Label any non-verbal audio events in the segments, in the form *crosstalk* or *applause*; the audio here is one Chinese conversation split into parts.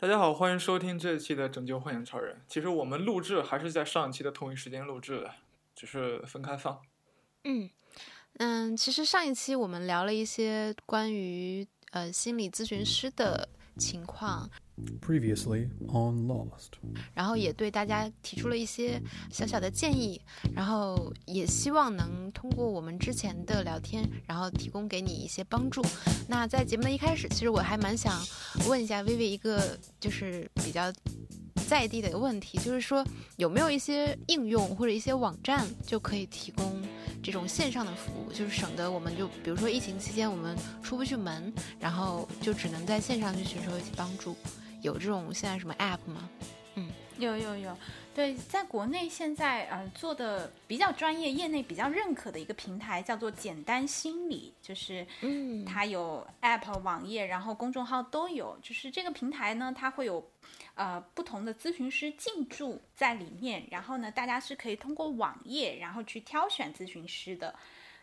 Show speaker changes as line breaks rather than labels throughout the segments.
大家好，欢迎收听这一期的《拯救幻想超人》。其实我们录制还是在上一期的同一时间录制的，只是分开放。
嗯嗯，其实上一期我们聊了一些关于呃心理咨询师的情况，
Previously on Lost.
然后也对大家提出了一些小小的建议，然后也希望能通过我们之前的聊天，然后提供给你一些帮助。那在节目的一开始，其实我还蛮想问一下薇薇一个就是比较在地的一个问题，就是说有没有一些应用或者一些网站就可以提供这种线上的服务，就是省得我们就比如说疫情期间我们出不去门，然后就只能在线上去寻求一些帮助。有这种现在什么 app 吗？
嗯有有有，对，在国内现在呃做的比较专业、业内比较认可的一个平台叫做简单心理，就是
嗯
它有 App、网页，然后公众号都有。就是这个平台呢，它会有呃不同的咨询师进驻在里面，然后呢，大家是可以通过网页，然后去挑选咨询师的。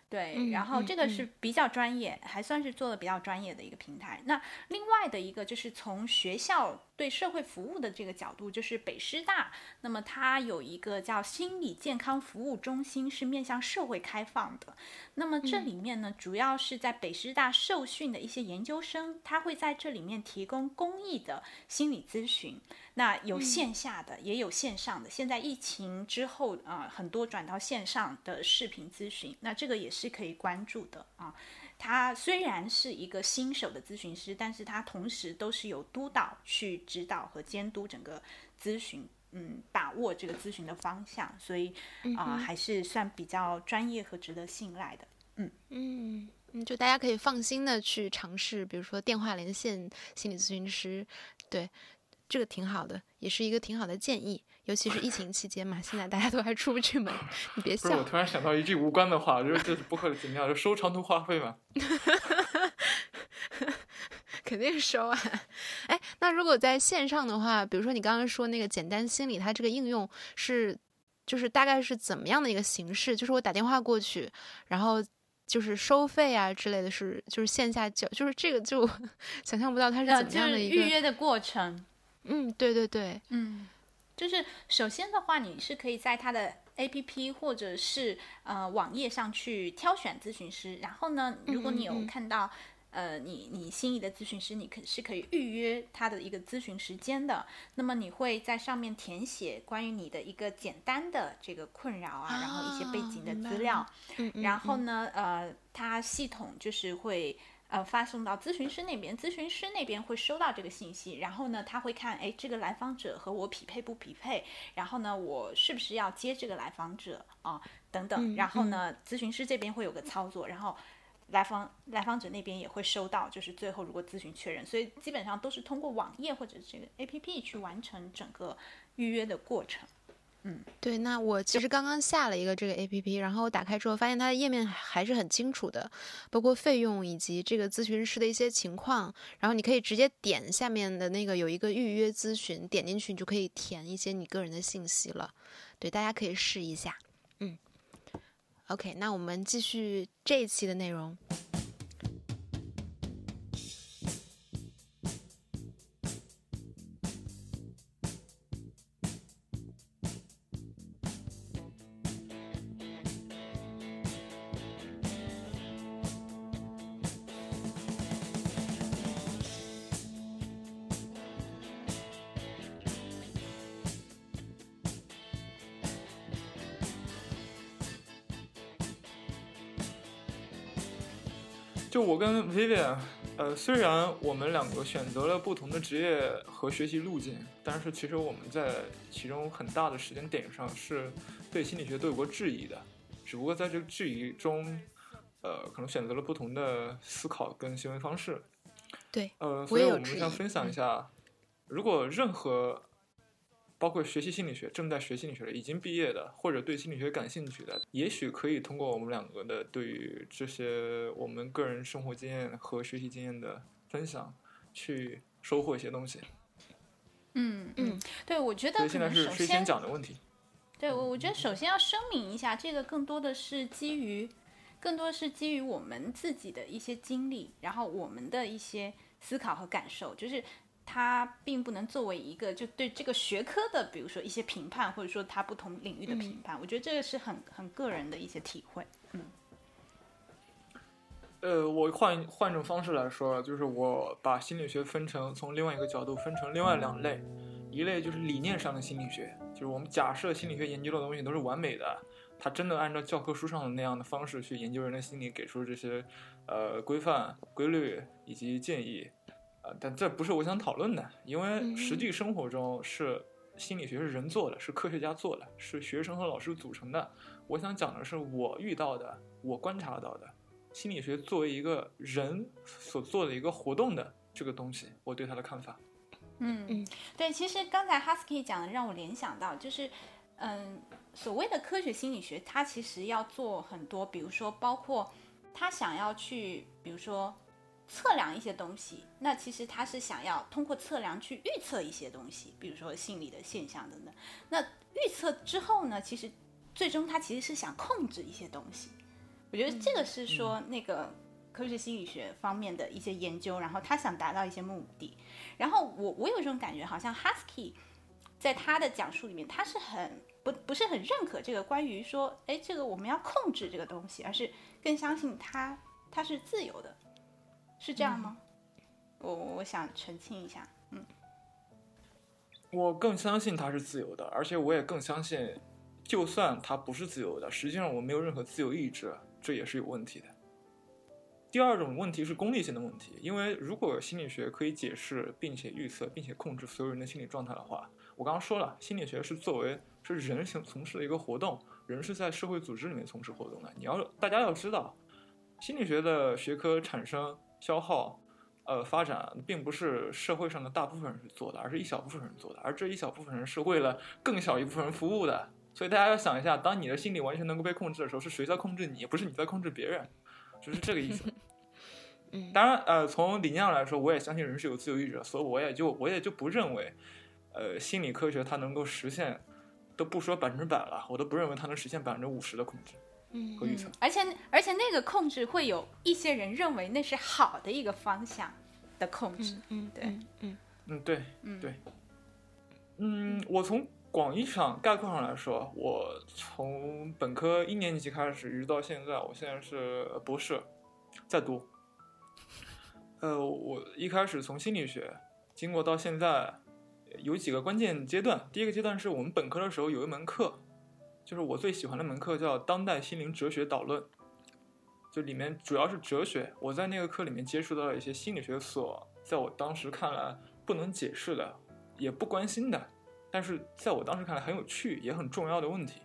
对，
嗯
然后
嗯
这个是比较专业，还算是做的比较专业的一个平台。那另外的一个就是从学校对社会服务的这个角度，就是北师大，那么它有一个叫心理健康服务中心，是面向社会开放的。那么这里面呢，主要是在北师大受训的一些研究生，他会在这里面提供公益的心理咨询。那有线下的，也有线上的。现在疫情之后啊、呃很多转到线上的视频咨询，那这个也是可以关注的啊。他虽然是一个新手的咨询师，但是他同时都是有督导去指导和监督整个咨询，嗯，把握这个咨询的方向，所以啊、还是算比较专业和值得信赖的。
嗯嗯，就大家可以放心的去尝试，比如说电话连线心理咨询师，对，这个挺好的，也是一个挺好的建议。尤其是疫情期间嘛，现在大家都还出不去门，你别
不是，我。突然想到一句无关的话，就是这是播客的怎么样？就收长途话费嘛。*laughs*
肯定收啊！哎，那如果在线上的话，比如说你刚刚说那个简单心理，它这个应用是，就是大概是怎么样的一个形式？就是我打电话过去，然后就是收费啊之类的是，就是线下交，就是这个就 *laughs* 想象不到它是
呃，
怎么样的一个。
预约的过程。
嗯，对对对，
嗯，就是首先的话，你是可以在它的 A P P 或者是呃网页上去挑选咨询师，然后呢，如果你有看到。呃，你你心仪的咨询师，你可是可以预约他的一个咨询时间的。那么你会在上面填写关于你的一个简单的这个困扰啊，然后一些背景的资料。
嗯，嗯
然后呢，呃，它系统就是会呃发送到咨询师那边，咨询师那边会收到这个信息，然后呢，他会看，哎，这个来访者和我匹配不匹配，然后呢，我是不是要接这个来访者啊，等等，
嗯
然后呢，咨询师这边会有个操作，然后。来访来访者那边也会收到，就是最后如果咨询确认，所以基本上都是通过网页或者这个 A P P 去完成整个预约的过程。
嗯对，那我其实刚刚下了一个这个 A P P，然后我打开之后发现它的页面还是很清楚的，包括费用以及这个咨询师的一些情况，然后你可以直接点下面的那个有一个预约咨询，点进去你就可以填一些你个人的信息了。对，大家可以试一下。嗯，OK，那我们继续这一期的内容。
就我跟 Vivian，呃，虽然我们两个选择了不同的职业和学习路径，但是其实我们在其中很大的时间点上是对心理学都有过质疑的，只不过在这个质疑中，呃，可能选择了不同的思考跟行为方式。
对，
呃，所以我们想分享一下，如果任何包括学习心理学、正在学心理学的、已经毕业的，或者对心理学感兴趣的，也许可以通过我们两个的对于这些我们个人生活经验和学习经验的分享，去收获一些东西。
嗯
嗯，
对，我觉得
所以现在是谁先讲的问题？
对我，我觉得首先要声明一下，这个更多的是基于，更多是基于我们自己的一些经历，然后我们的一些思考和感受，就是它并不能作为一个就对这个学科的，比如说一些评判，或者说它不同领域的评判。我觉得这个是很很个人的一些体会。嗯。
呃，我换换种方式来说，就是我把心理学分成从另外一个角度分成另外两类，一类就是理念上的心理学，就是我们假设心理学研究的东西都是完美的，它真的按照教科书上的那样的方式去研究人的心理，给出这些呃规范、规律以及建议，呃，但这不是我想讨论的，因为实际生活中是心理学是人做的，是科学家做的，是学生和老师组成的。我想讲的是我遇到的，我观察到的。心理学作为一个人所做的一个活动的这个东西，我对他的看法。
嗯嗯，对，其实刚才 Husky 讲的让我联想到，就是嗯，所谓的科学心理学，它其实要做很多，比如说包括他想要去，比如说测量一些东西，那其实他是想要通过测量去预测一些东西，比如说心理的现象等等。那预测之后呢，其实最终他其实是想控制一些东西。我觉得这个是说那个科学心理学方面的一些研究，然后他想达到一些目的。然后我我有一种感觉，好像 Husky 在他的讲述里面，他是很不不是很认可这个关于说，哎，这个我们要控制这个东西，而是更相信它它是自由的，是这样吗？我我想澄清一下，嗯，
我更相信它是自由的，而且我也更相信，就算它不是自由的，实际上我没有任何自由意志。这也是有问题的。第二种问题是功利性的问题，因为如果心理学可以解释并且预测并且控制所有人的心理状态的话，我刚刚说了，心理学是作为是人行从事的一个活动，人是在社会组织里面从事活动的。你要大家要知道，心理学的学科产生、消耗、呃发展，并不是社会上的大部分人去做的，而是一小部分人做的，而这一小部分人是为了更小一部分人服务的。所以大家要想一下，当你的心理完全能够被控制的时候，是谁在控制你？不是你在控制别人，就是这个意思。*laughs*
嗯，
当然，呃，从理念上来说，我也相信人是有自由意志的，所以我也就我也就不认为，呃，心理科学它能够实现，都不说百分之百了，我都不认为它能实现百分之五十的控制和预测。
而且而且那个控制会有一些人认为那是好的一个方向的控制。
嗯，
对，
嗯
嗯，对，嗯对，嗯，我从。广义上概括上来说，我从本科一年级开始一直到现在，我现在是博士，在读。呃，我一开始从心理学，经过到现在，有几个关键阶段。第一个阶段是我们本科的时候有一门课，就是我最喜欢的门课，叫《当代心灵哲学导论》，就里面主要是哲学。我在那个课里面接触到了一些心理学所在我当时看来不能解释的，也不关心的。但是在我当时看来很有趣也很重要的问题，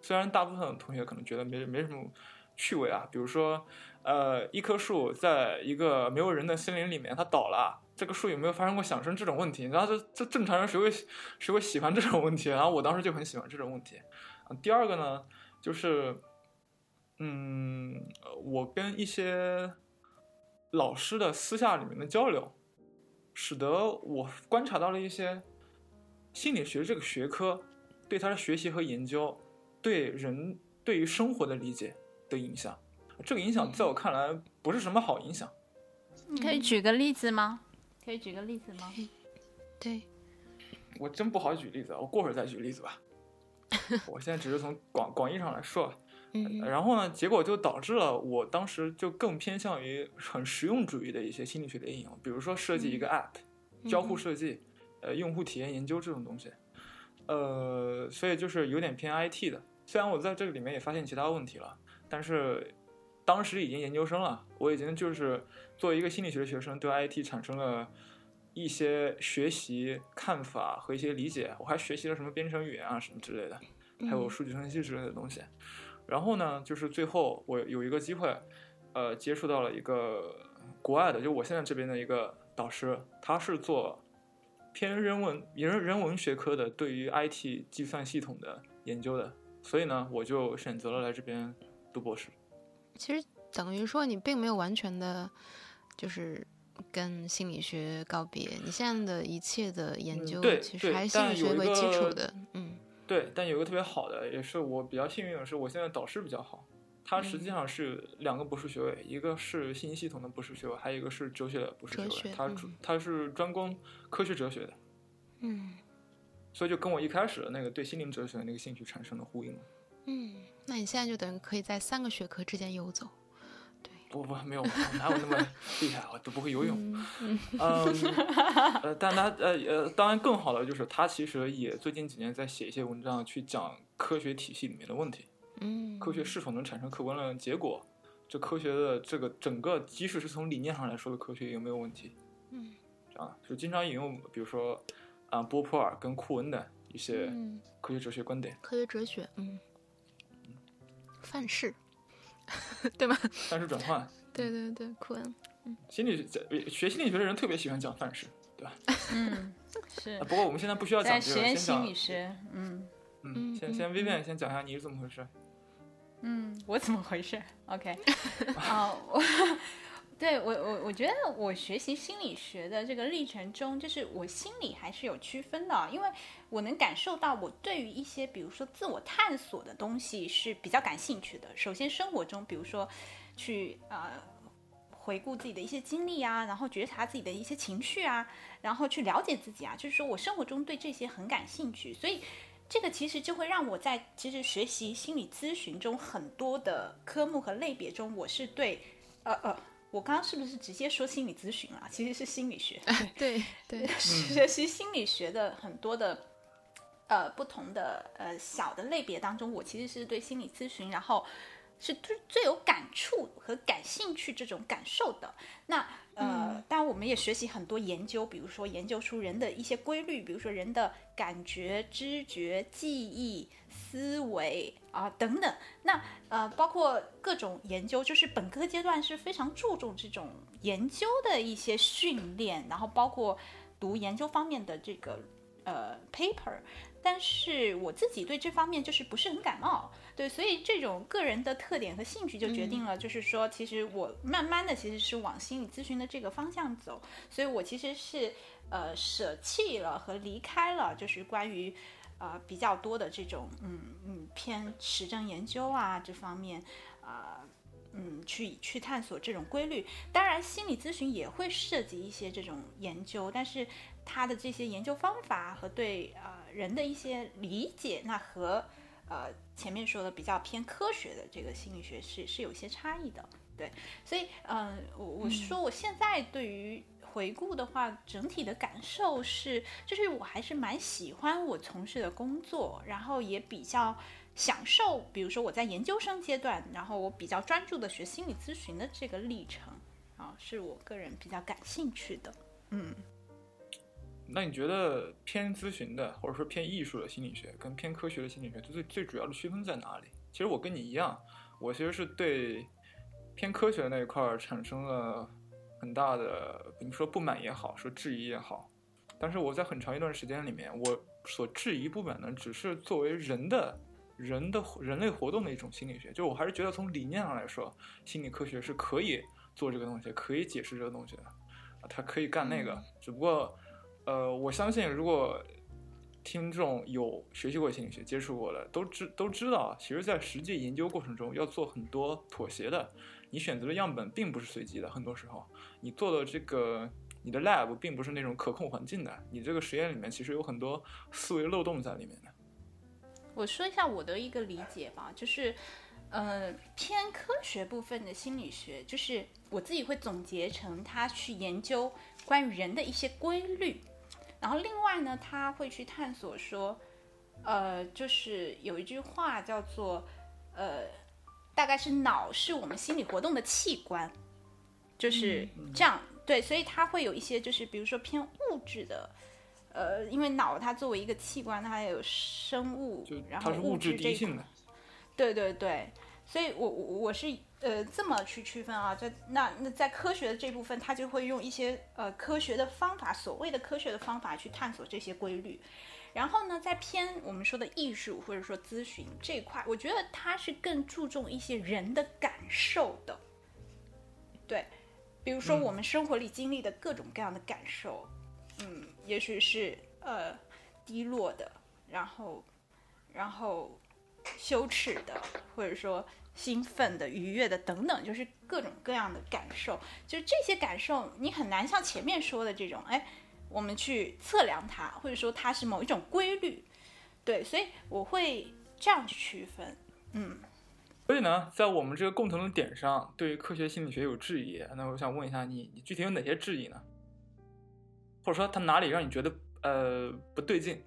虽然大部分同学可能觉得没没什么趣味啊，比如说，呃，一棵树在一个没有人的森林里面它倒了，这个树有没有发生过响声这种问题？然后这这正常人谁会谁会喜欢这种问题？然后我当时就很喜欢这种问题。第二个呢，就是，嗯，我跟一些老师的私下里面的交流，使得我观察到了一些。心理学这个学科对他的学习和研究，对人对于生活的理解的影响，这个影响在我看来不是什么好影响。
你可以举个例子吗？可以举个例子吗？
对，
我真不好举例子，我过会儿再举例子吧。*laughs* 我现在只是从广广义上来说，然后呢，结果就导致了我当时就更偏向于很实用主义的一些心理学的应用，比如说设计一个 app，交互设计。呃，用户体验研究这种东西，呃，所以就是有点偏 IT 的。虽然我在这个里面也发现其他问题了，但是当时已经研究生了，我已经就是作为一个心理学的学生，对 IT 产生了一些学习看法和一些理解。我还学习了什么编程语言啊什么之类的，还有数据分析之类的东西。然后呢，就是最后我有一个机会，呃，接触到了一个国外的，就我现在这边的一个导师，他是做。偏人文人人文学科的，对于 IT 计算系统的研究的，所以呢，我就选择了来这边读博士。
其实等于说，你并没有完全的，就是跟心理学告别。你现在的一切的研究，其实还是心理学为基础的。嗯，
对。但有一个特别好的，也是我比较幸运的是，我现在导师比较好，他实际上是两个博士学位，一个是信息系统的博士学位，还有一个是哲学的博士学位。它
嗯
主他是专攻科学哲学的，
嗯
所以就跟我一开始的那个对心灵哲学的那个兴趣产生了呼应。
嗯，那你现在就等于可以在三个学科之间游走。
不不，没有，我哪有那么厉害，我都不会游泳。
嗯
呃，但他呃呃，当然更好的就是他其实也最近几年在写一些文章，去讲科学体系里面的问题，
嗯，
科学是否能产生客观的结果，这科学的这个整个，即使是从理念上来说的科学有没有问题？
嗯
这样就经常引用，比如说啊、波普尔跟库恩的一些
嗯，
科学哲学观点，
科学哲学，嗯，范式，*laughs* 对吧？
范式转换。*laughs*
对对对，库恩，
心理学学心理学的人特别喜欢讲范式，对吧？*laughs*
嗯，是
啊不过我们现在不需要讲这个，
实验心理学，嗯
嗯，
嗯
先先
嗯
Vivian 先讲一下你是怎么回事。
嗯，我怎么回事？OK，啊、我对我我我觉得我学习心理学的这个历程中，就是我心里还是有区分的，因为我能感受到我对于一些比如说自我探索的东西是比较感兴趣的。首先，生活中比如说去呃。回顾自己的一些经历啊，然后觉察自己的一些情绪啊，然后去了解自己啊，就是说我生活中对这些很感兴趣，所以这个其实就会让我在其实学习心理咨询中很多的科目和类别中，我是对呃呃，我刚刚是不是直接说心理咨询了？其实是心理学，
对对，*laughs*
学习心理学的很多的呃不同的呃小的类别当中，我其实是对心理咨询，然后是最最有感触和感兴趣这种感受的。那呃，当然我们也学习很多研究，比如说研究出人的一些规律，比如说人的感觉、知觉、记忆、思维啊等等。那呃，包括各种研究，就是本科阶段是非常注重这种研究的一些训练，然后包括读研究方面的这个呃 paper。但是我自己对这方面就是不是很感冒，对，所以这种个人的特点和兴趣就决定了，就是说，其实我慢慢的其实是往心理咨询的这个方向走，所以我其实是呃舍弃了和离开了，就是关于呃比较多的这种嗯嗯偏实证研究啊这方面啊。嗯，去去探索这种规律。当然，心理咨询也会涉及一些这种研究，但是它的这些研究方法和对呃人的一些理解，那和呃前面说的比较偏科学的这个心理学是是有些差异的。对，所以嗯、呃，我我说我现在对于回顾的话，整体的感受是，就是我还是蛮喜欢我从事的工作，然后也比较。享受，比如说我在研究生阶段，然后我比较专注的学心理咨询的这个历程啊，是我个人比较感兴趣的。嗯，
那你觉得偏咨询的，或者说偏艺术的心理学，跟偏科学的心理学，最最主要的区分在哪里？其实我跟你一样，我其实是对偏科学的那一块儿产生了很大的，你说不满也好，说质疑也好。但是我在很长一段时间里面，我所质疑不满的，只是作为人的。人的人类活动的一种心理学，就我还是觉得从理念上来说，心理科学是可以做这个东西，可以解释这个东西的，啊，它可以干那个。
嗯、
只不过，呃，我相信如果听众有学习过心理学、接触过的，都知都知道，其实，在实际研究过程中要做很多妥协的。你选择的样本并不是随机的，很多时候你做的这个你的 lab 并不是那种可控环境的，你这个实验里面其实有很多思维漏洞在里面的。
我说一下我的一个理解吧，就是，呃，偏科学部分的心理学，就是我自己会总结成他去研究关于人的一些规律，然后另外呢，他会去探索说，呃，就是有一句话叫做，呃，大概是脑是我们心理活动的器官，就是这样，对，所以它会有一些就是比如说偏物质的。呃，因为脑它作为一个器官，它也有生物，然后
物
质
这一。
对对对，所以我我我是呃这么去区分啊，在那那在科学的这部分，他就会用一些呃科学的方法，所谓的科学的方法去探索这些规律。然后呢，在偏我们说的艺术或者说咨询这一块，我觉得它是更注重一些人的感受的。对，比如说我们生活里经历的各种各样的感受。嗯，也许是呃低落的，然后然后羞耻的，或者说兴奋的、愉悦的等等，就是各种各样的感受。就是这些感受，你很难像前面说的这种，哎，我们去测量它，或者说它是某一种规律。对，所以我会这样去区分。嗯。
所以呢，在我们这个共同的点上，对科学心理学有质疑。那我想问一下你，你具体有哪些质疑呢？或者说，它哪里让你觉得呃不对劲？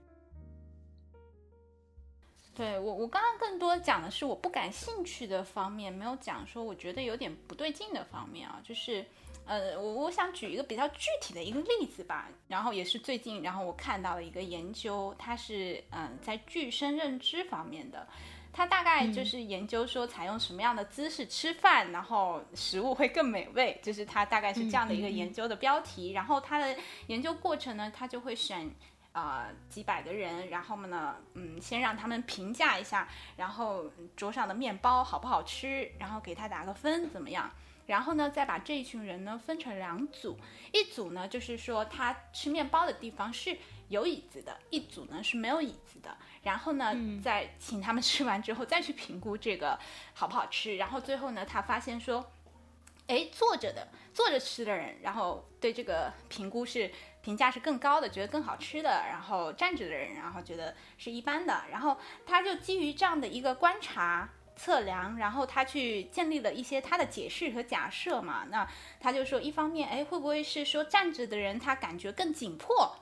对我，我刚刚更多讲的是我不感兴趣的方面，没有讲说我觉得有点不对劲的方面啊。就是，呃，我我想举一个比较具体的一个例子吧，然后也是最近，然后我看到了一个研究，它是嗯在具身认知方面的。它大概就是研究说，采用什么样的姿势吃饭，然后食物会更美味，就是它大概是这样的一个研究的标题。然后它的研究过程呢，它就会选啊几百个人，然后呢，嗯，先让他们评价一下，然后桌上的面包好不好吃，然后给他打个分怎么样？然后呢，再把这一群人呢分成两组，一组呢就是说他吃面包的地方是有椅子的，一组呢是没有椅子的。然后呢，再请他们吃完之后，再去评估这个好不好吃。然后最后呢，他发现说，哎，坐着的坐着吃的人，然后对这个评估是评价是更高的，觉得更好吃的。然后站着的人，然后觉得是一般的。然后他就基于这样的一个观察测量，然后他去建立了一些他的解释和假设嘛。那他就说，一方面，哎，会不会是说站着的人他感觉更紧迫？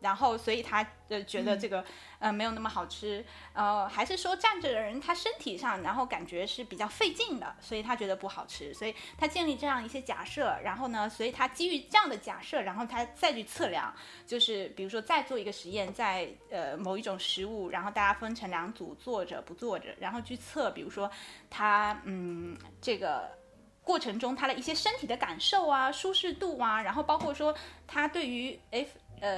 然后，所以他呃觉得这个呃没有那么好吃，呃，还是说站着的人他身体上然后感觉是比较费劲的，所以他觉得不好吃，所以他建立这样一些假设，然后呢，所以他基于这样的假设，然后他再去测量，就是比如说再做一个实验，在呃某一种食物，然后大家分成两组，坐着不坐着，然后去测，比如说他嗯这个过程中他的一些身体的感受啊、舒适度啊，然后包括说他对于 F。呃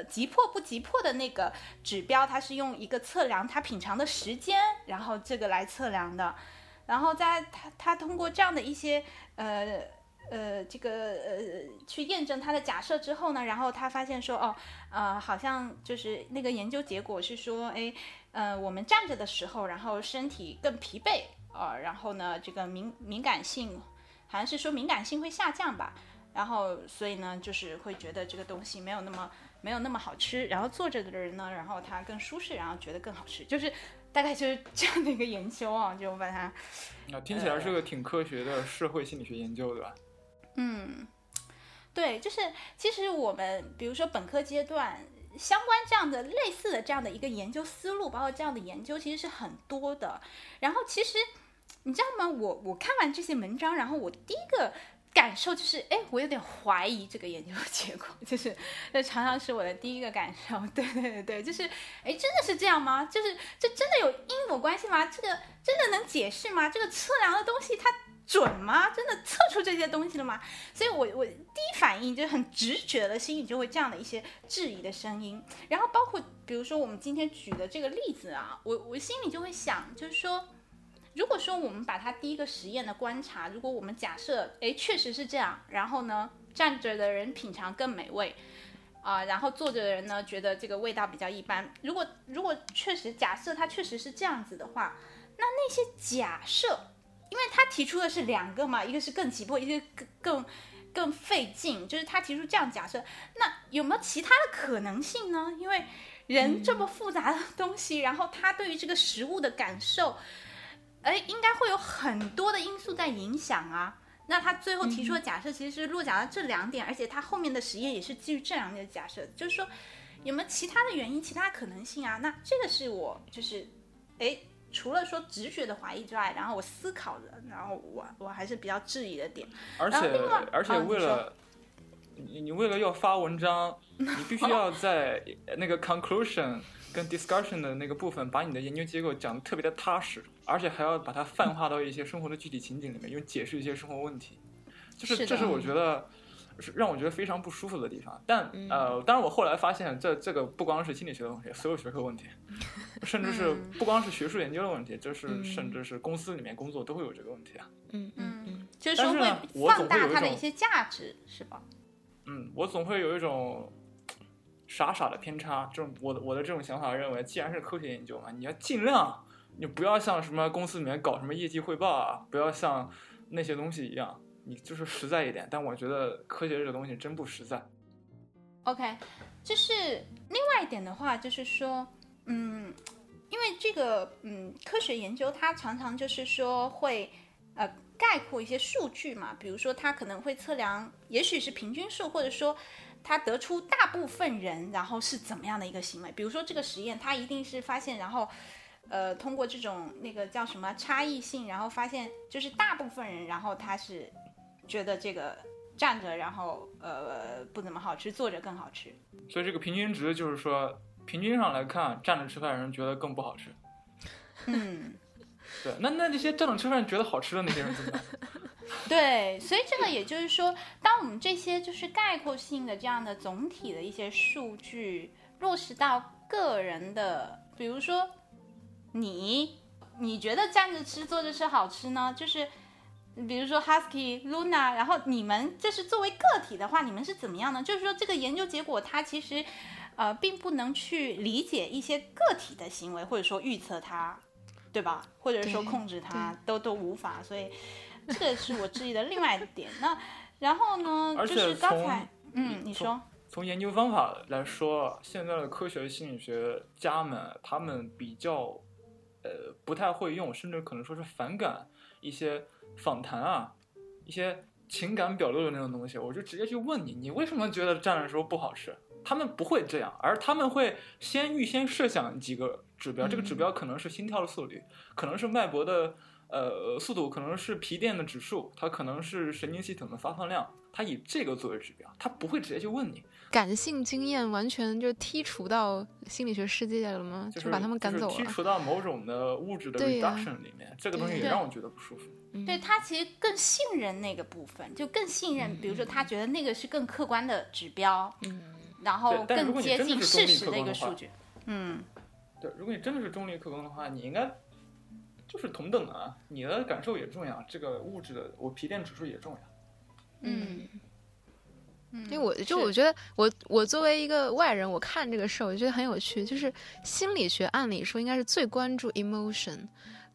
呃，急迫不急迫的那个指标，它是用一个测量它品尝的时间，然后这个来测量的，然后在他他通过这样的一些呃呃这个呃去验证他的假设之后呢，然后他发现说哦呃好像就是那个研究结果是说哎呃我们站着的时候，然后身体更疲惫啊，然后呢这个敏敏感性好像是说敏感性会下降吧。然后，所以呢，就是会觉得这个东西没有那么没有那么好吃。然后坐着的人呢，然后他更舒适，然后觉得更好吃。就是大概就是这样的一个研究啊，就把它。
啊，听起来是个挺科学的社会心理学研究，对吧？
嗯，对，就是其实我们比如说本科阶段相关这样的类似的这样的一个研究思路，包括这样的研究其实是很多的。然后其实你知道吗？我我看完这些文章，然后我第一个。感受就是，哎，我有点怀疑这个研究结果，*laughs* 就是，这常常是我的第一个感受。对对对对，就是，哎，真的是这样吗？就是这真的有因果关系吗？这个真的能解释吗？这个测量的东西它准吗？真的测出这些东西了吗？所以，我我第一反应就很直觉的心里就会这样的一些质疑的声音。然后，包括比如说我们今天举的这个例子啊，我我心里就会想，就是说。如果说我们把它第一个实验的观察，如果我们假设，哎，确实是这样，然后呢，站着的人品尝更美味，啊，然后坐着的人呢觉得这个味道比较一般。如果如果确实假设它确实是这样子的话，那那些假设，因为他提出的是两个嘛，一个是更急迫，一个更更更费劲，就是他提出这样假设，那有没有其他的可能性呢？因为人这么复杂的东西，然后他对于这个食物的感受。哎，应该会有很多的因素在影响啊。那他最后提出的假设其实是落脚到这两点，而且他后面的实验也是基于这两点的假设，就是说有没有其他的原因、其他可能性啊？那这个是我就是，哎，除了说直觉的怀疑之外，然后我思考的，然后我我还是比较质疑的点。
而且而且为了你你为了要发文章，你必须要在 *laughs* 那个 conclusion。跟 discussion 的那个部分，把你的研究结构讲的特别的踏实，而且还要把它泛化到一些生活的具体情景里面，用解释一些生活问题，就是这是我觉得是让我觉得非常不舒服的地方。但呃，当然我后来发现，这这个不光是心理学的问题，所有学科问题，*laughs* 甚至是不光是学术研究的问题，就是甚至是公司里面工作都会有这个问题啊。
嗯嗯嗯，
就是说会放大它的一些价值，是吧？
嗯，我总会有一种。傻傻的偏差，这种我的我的这种想法认为，既然是科学研究嘛，你要尽量你不要像什么公司里面搞什么业绩汇报啊，不要像那些东西一样，你就是实在一点。但我觉得科学这个东西真不实在。
OK，就是另外一点的话，就是说，嗯，因为这个嗯科学研究它常常就是说会呃概括一些数据嘛，比如说它可能会测量，也许是平均数，或者说它得出大部分人然后是怎么样的一个行为，比如说这个实验他一定是发现，然后呃通过这种那个叫什么差异性，然后发现就是大部分人，然后他是觉得这个。站着，然后呃不怎么好吃，坐着更好吃。
所以这个平均值就是说，平均上来看，站着吃饭的人觉得更不好吃。
嗯，*laughs*
对，那那那些站着吃饭觉得好吃的那些人怎么办？
对，所以这个也就是说，当我们这些就是概括性的这样的总体的一些数据落实到个人的，比如说你，你觉得站着吃、坐着吃好吃呢？就是。比如说 Husky、Luna，然后你们就是作为个体的话，你们是怎么样呢？就是说这个研究结果它其实，呃，并不能去理解一些个体的行为，或者说预测它，对吧？或者说控制它，都都无法。所以这个是我质疑的另外一点。那然后呢，就是刚才，嗯，你说，
从研究方法来说，现在的科学心理学家们，他们比较，呃，不太会用，甚至可能说是反感一些。访谈啊，一些情感表露的那种东西，我就直接去问你，你为什么觉得站的时候不好吃？他们不会这样，而他们会先预先设想几个指标，这个指标可能是心跳的速率，可能是脉搏的呃速度，可能是皮电的指数，它可能是神经系统的发放量，它以这个作为指标，它不会直接去问你。
感性经验完全就剔除到心理学世界了吗？
就是
把他们赶走了。
剔除到某种的物质的 reduction 里面，这个东西也让我觉得不舒服。
对他其实更信任那个部分，就更信任，比如说他觉得那个是更客观的指标，
嗯，
然后更接近事实的一个数据。嗯，
对，如果你真的是中立客观的话，你应该就是同等的啊，你的感受也重要，这个物质的我皮电指数也重要。
嗯。
因为我就我觉得我我作为一个外人，我看这个事儿，我觉得很有趣。就是心理学按理说应该是最关注 emotion，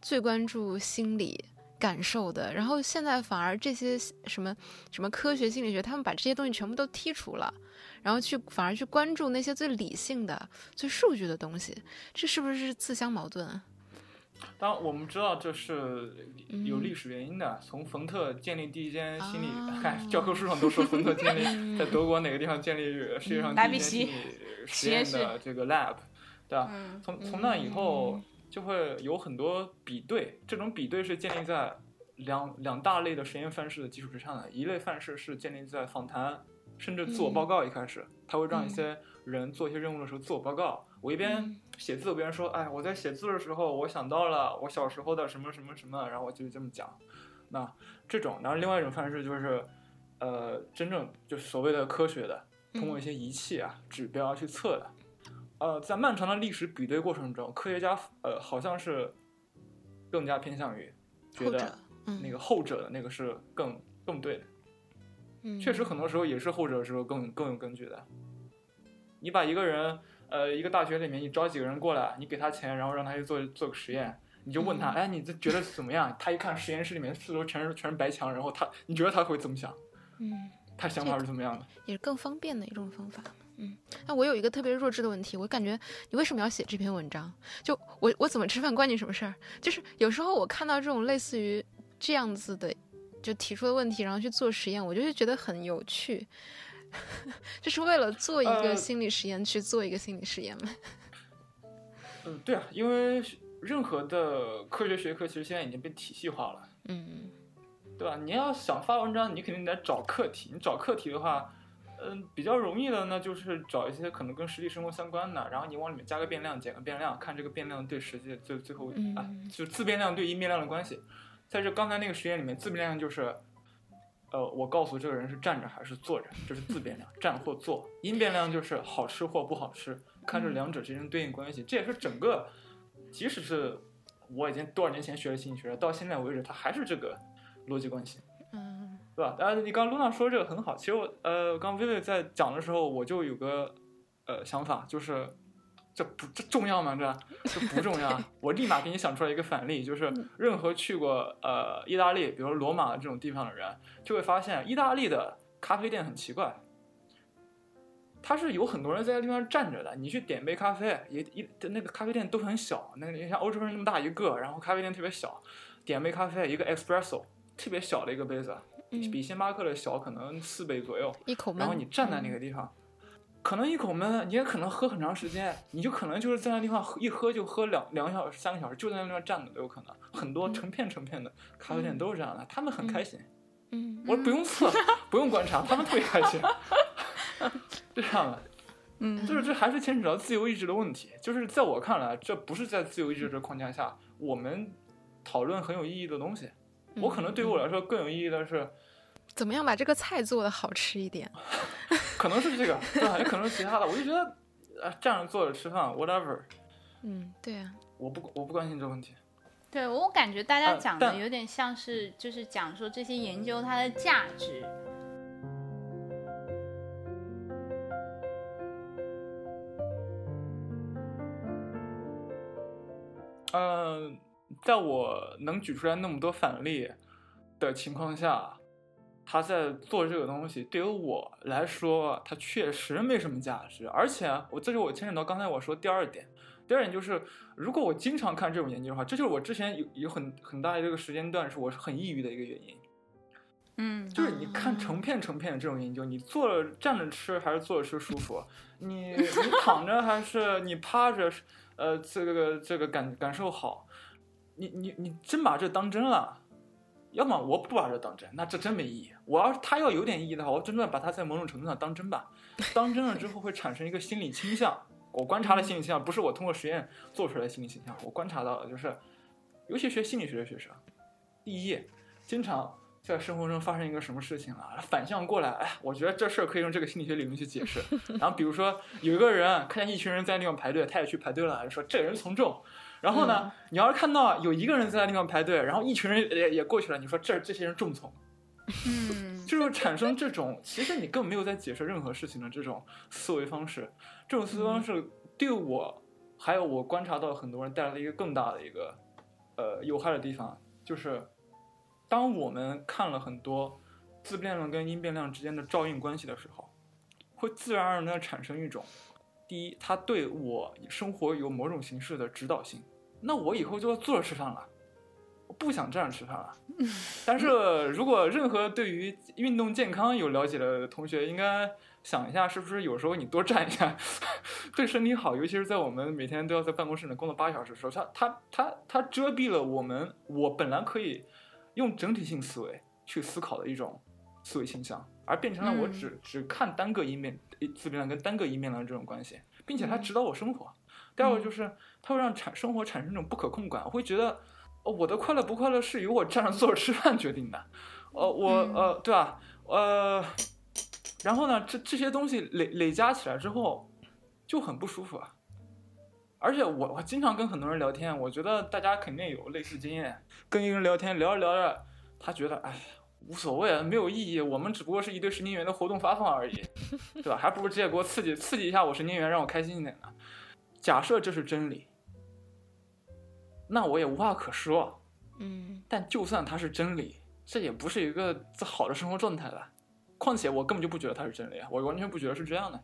最关注心理感受的。然后现在反而这些什么什么科学心理学，他们把这些东西全部都剔除了，然后去反而去关注那些最理性的、最数据的东西。这是不是自相矛盾？
当然，我们知道这是有历史原因的。从冯特建立第一间心理，看 *laughs* 教科书上都说冯特建立 *laughs* 在德国哪个地方建立世界上第一间心理实验的这个 lab，对吧？从从那以后就会有很多比对，这种比对是建立在两两大类的实验范式的基础之上的。一类范式是建立在访谈，甚至自我报告。一开始他会让一些人做一些任务的时候自我报告。我一边写字，别人说：“哎，我在写字的时候，我想到了我小时候的什么什么什么。”然后我就这么讲。那这种，然后另外一种方式就是，呃，真正就所谓的科学的，通过一些仪器啊、指标去测的。呃，在漫长的历史比对过程中，科学家呃好像是更加偏向于觉得那个后者的那个是更更对的。
嗯，
确实很多时候也是后者是更更有根据的。你把一个人。呃，一个大学里面，你招几个人过来，你给他钱，然后让他去做做个实验，你就问他，哎，你这觉得怎么样？他一看实验室里面四周全是全是白墙，然后他，你觉得他会怎么想？
嗯，
他想法是怎么样的？
也是更方便的一种方法。嗯，那我有一个特别弱智的问题，我感觉你为什么要写这篇文章？就我我怎么吃饭关你什么事儿？就是有时候我看到这种类似于这样子的，就提出的问题，然后去做实验，我就会觉得很有趣。*laughs* 就是为了做一个心理实验去做一个心理实验吗？
嗯，*laughs* 对啊，因为任何的科学学科其实现在已经被体系化了，
嗯，
对吧？你要想发文章，你肯定得找课题。你找课题的话，嗯，比较容易的那就是找一些可能跟实际生活相关的，然后你往里面加个变量，减个变量，看这个变量对实际最最后啊，就自变量对因变量的关系。在这刚才那个实验里面，自变量就是。呃，我告诉这个人是站着还是坐着，这是自变量，站或坐。因变量就是好吃或不好吃，看这两者之间对应关系。这也是整个，即使是我已经多少年前学的心理学，到现在为止，它还是这个逻辑关系，
嗯，
对吧？当呃，你刚刚露娜说这个很好，其实我呃，刚薇薇在讲的时候，我就有个呃想法，就是这不这重要吗？这这不重要。*laughs* 我立马给你想出来一个反例，就是任何去过呃意大利，比如罗马这种地方的人，就会发现意大利的咖啡店很奇怪。它是有很多人在那地方站着的，你去点杯咖啡，也一那个咖啡店都很小，那个像欧洲人那么大一个，然后咖啡店特别小，点杯咖啡一个 espresso，特别小的一个杯子，比星巴克的小可能四倍左右，
一口闷。
然后你站在那个地方，可能一口闷，你也可能喝很长时间，你就可能就是在那地方喝一喝就喝两两个小时、三个小时，就在那地方站着都有可能。很多成片成片的咖啡店都是这样的，他们很开心。
嗯，
我说不用测，*laughs* 不用观察，他们特别开心。*laughs* 这样的，
嗯，
就是这还是牵扯到自由意志的问题。就是在我看来，这不是在自由意志这框架下我们讨论很有意义的东西。我可能对于我来说更有意义的是，
怎么样把这个菜做的好吃一点？*laughs*
可能是这个，对？也可能是其他的。我就觉得，呃，站着坐着吃饭，whatever。
嗯，对啊。
我不，我不关心这个问题。
对我感觉大家
呃
讲的有点像是，就是讲说这些研究它的价值。
嗯，在我能举出来那么多反例的情况下，他在做这个东西，对于我来说，它确实没什么价值。而且，我这就我牵扯到刚才我说第二点，第二点就是，如果我经常看这种研究的话，这就是我之前有有很很大的这个时间段是我是很抑郁的一个原因。
嗯，
就是你看成片成片的这种研究，你坐着站着吃还是坐着吃舒服？你 *laughs* 你躺着还是你趴着？呃，这个这个感感受好，你你你真把这当真了？要么我不把这当真，那这真没意义。我要是他要有点意义的话，我真正把它在某种程度上当真吧。*laughs* 当真了之后会产生一个心理倾向，我观察的心理倾向不是我通过实验做出来的心理倾向，我观察到的就是，尤其学心理学的学生，第一，经常在生活中发生一个什么事情了，反向过来，哎，我觉得这事儿可以用这个心理学理论去解释。*laughs* 然后比如说有一个人看见一群人在那地方排队，他也去排队了，就说这人从众。然后呢，你要是看到有一个人在那地方排队，然后一群人也也过去了，你说这这些人众从，
嗯，*laughs*
就是产生这种其实你根本没有在解释任何事情的这种思维方式。这种思维方式对我还有我观察到很多人带来了一个更大的一个呃有害的地方，就是当我们看了很多自变量跟因变量之间的照应关系的时候，会自然而然的产生一种，第一，它对我生活有某种形式的指导性，那我以后就要坐着吃饭了。我不想站着吃饭了，但是如果任何对于运动健康有了解的同学，应该想一下，是不是有时候你多站一下，*laughs* 对身体好？尤其是在我们每天都要在办公室里工作八小时的时候，它它它它遮蔽了我们我本来可以用整体性思维去思考的一种思维倾向，而变成了我只、只看单个一面自变量跟单个一面量这种关系，并且它指导我生活。第二个就是它会让产生活产生一种不可控感，我会觉得。哦，我的快乐不快乐是由我站着坐着吃饭决定的，呃，我呃，对吧？呃，然后呢，这这些东西累累加起来之后，就很不舒服啊。而且我我经常跟很多人聊天，我觉得大家肯定有类似经验，跟一个人聊天聊着聊着，他觉得哎无所谓，没有意义，我们只不过是一堆神经元的活动发放而已，*laughs* 对吧？还不如直接给我刺激刺激一下我神经元，让我开心一点呢。假设这是真理。那我也无话可说，
嗯，
但就算它是真理，这也不是一个好的生活状态吧。况且我根本就不觉得它是真理啊，我完全不觉得是这样的。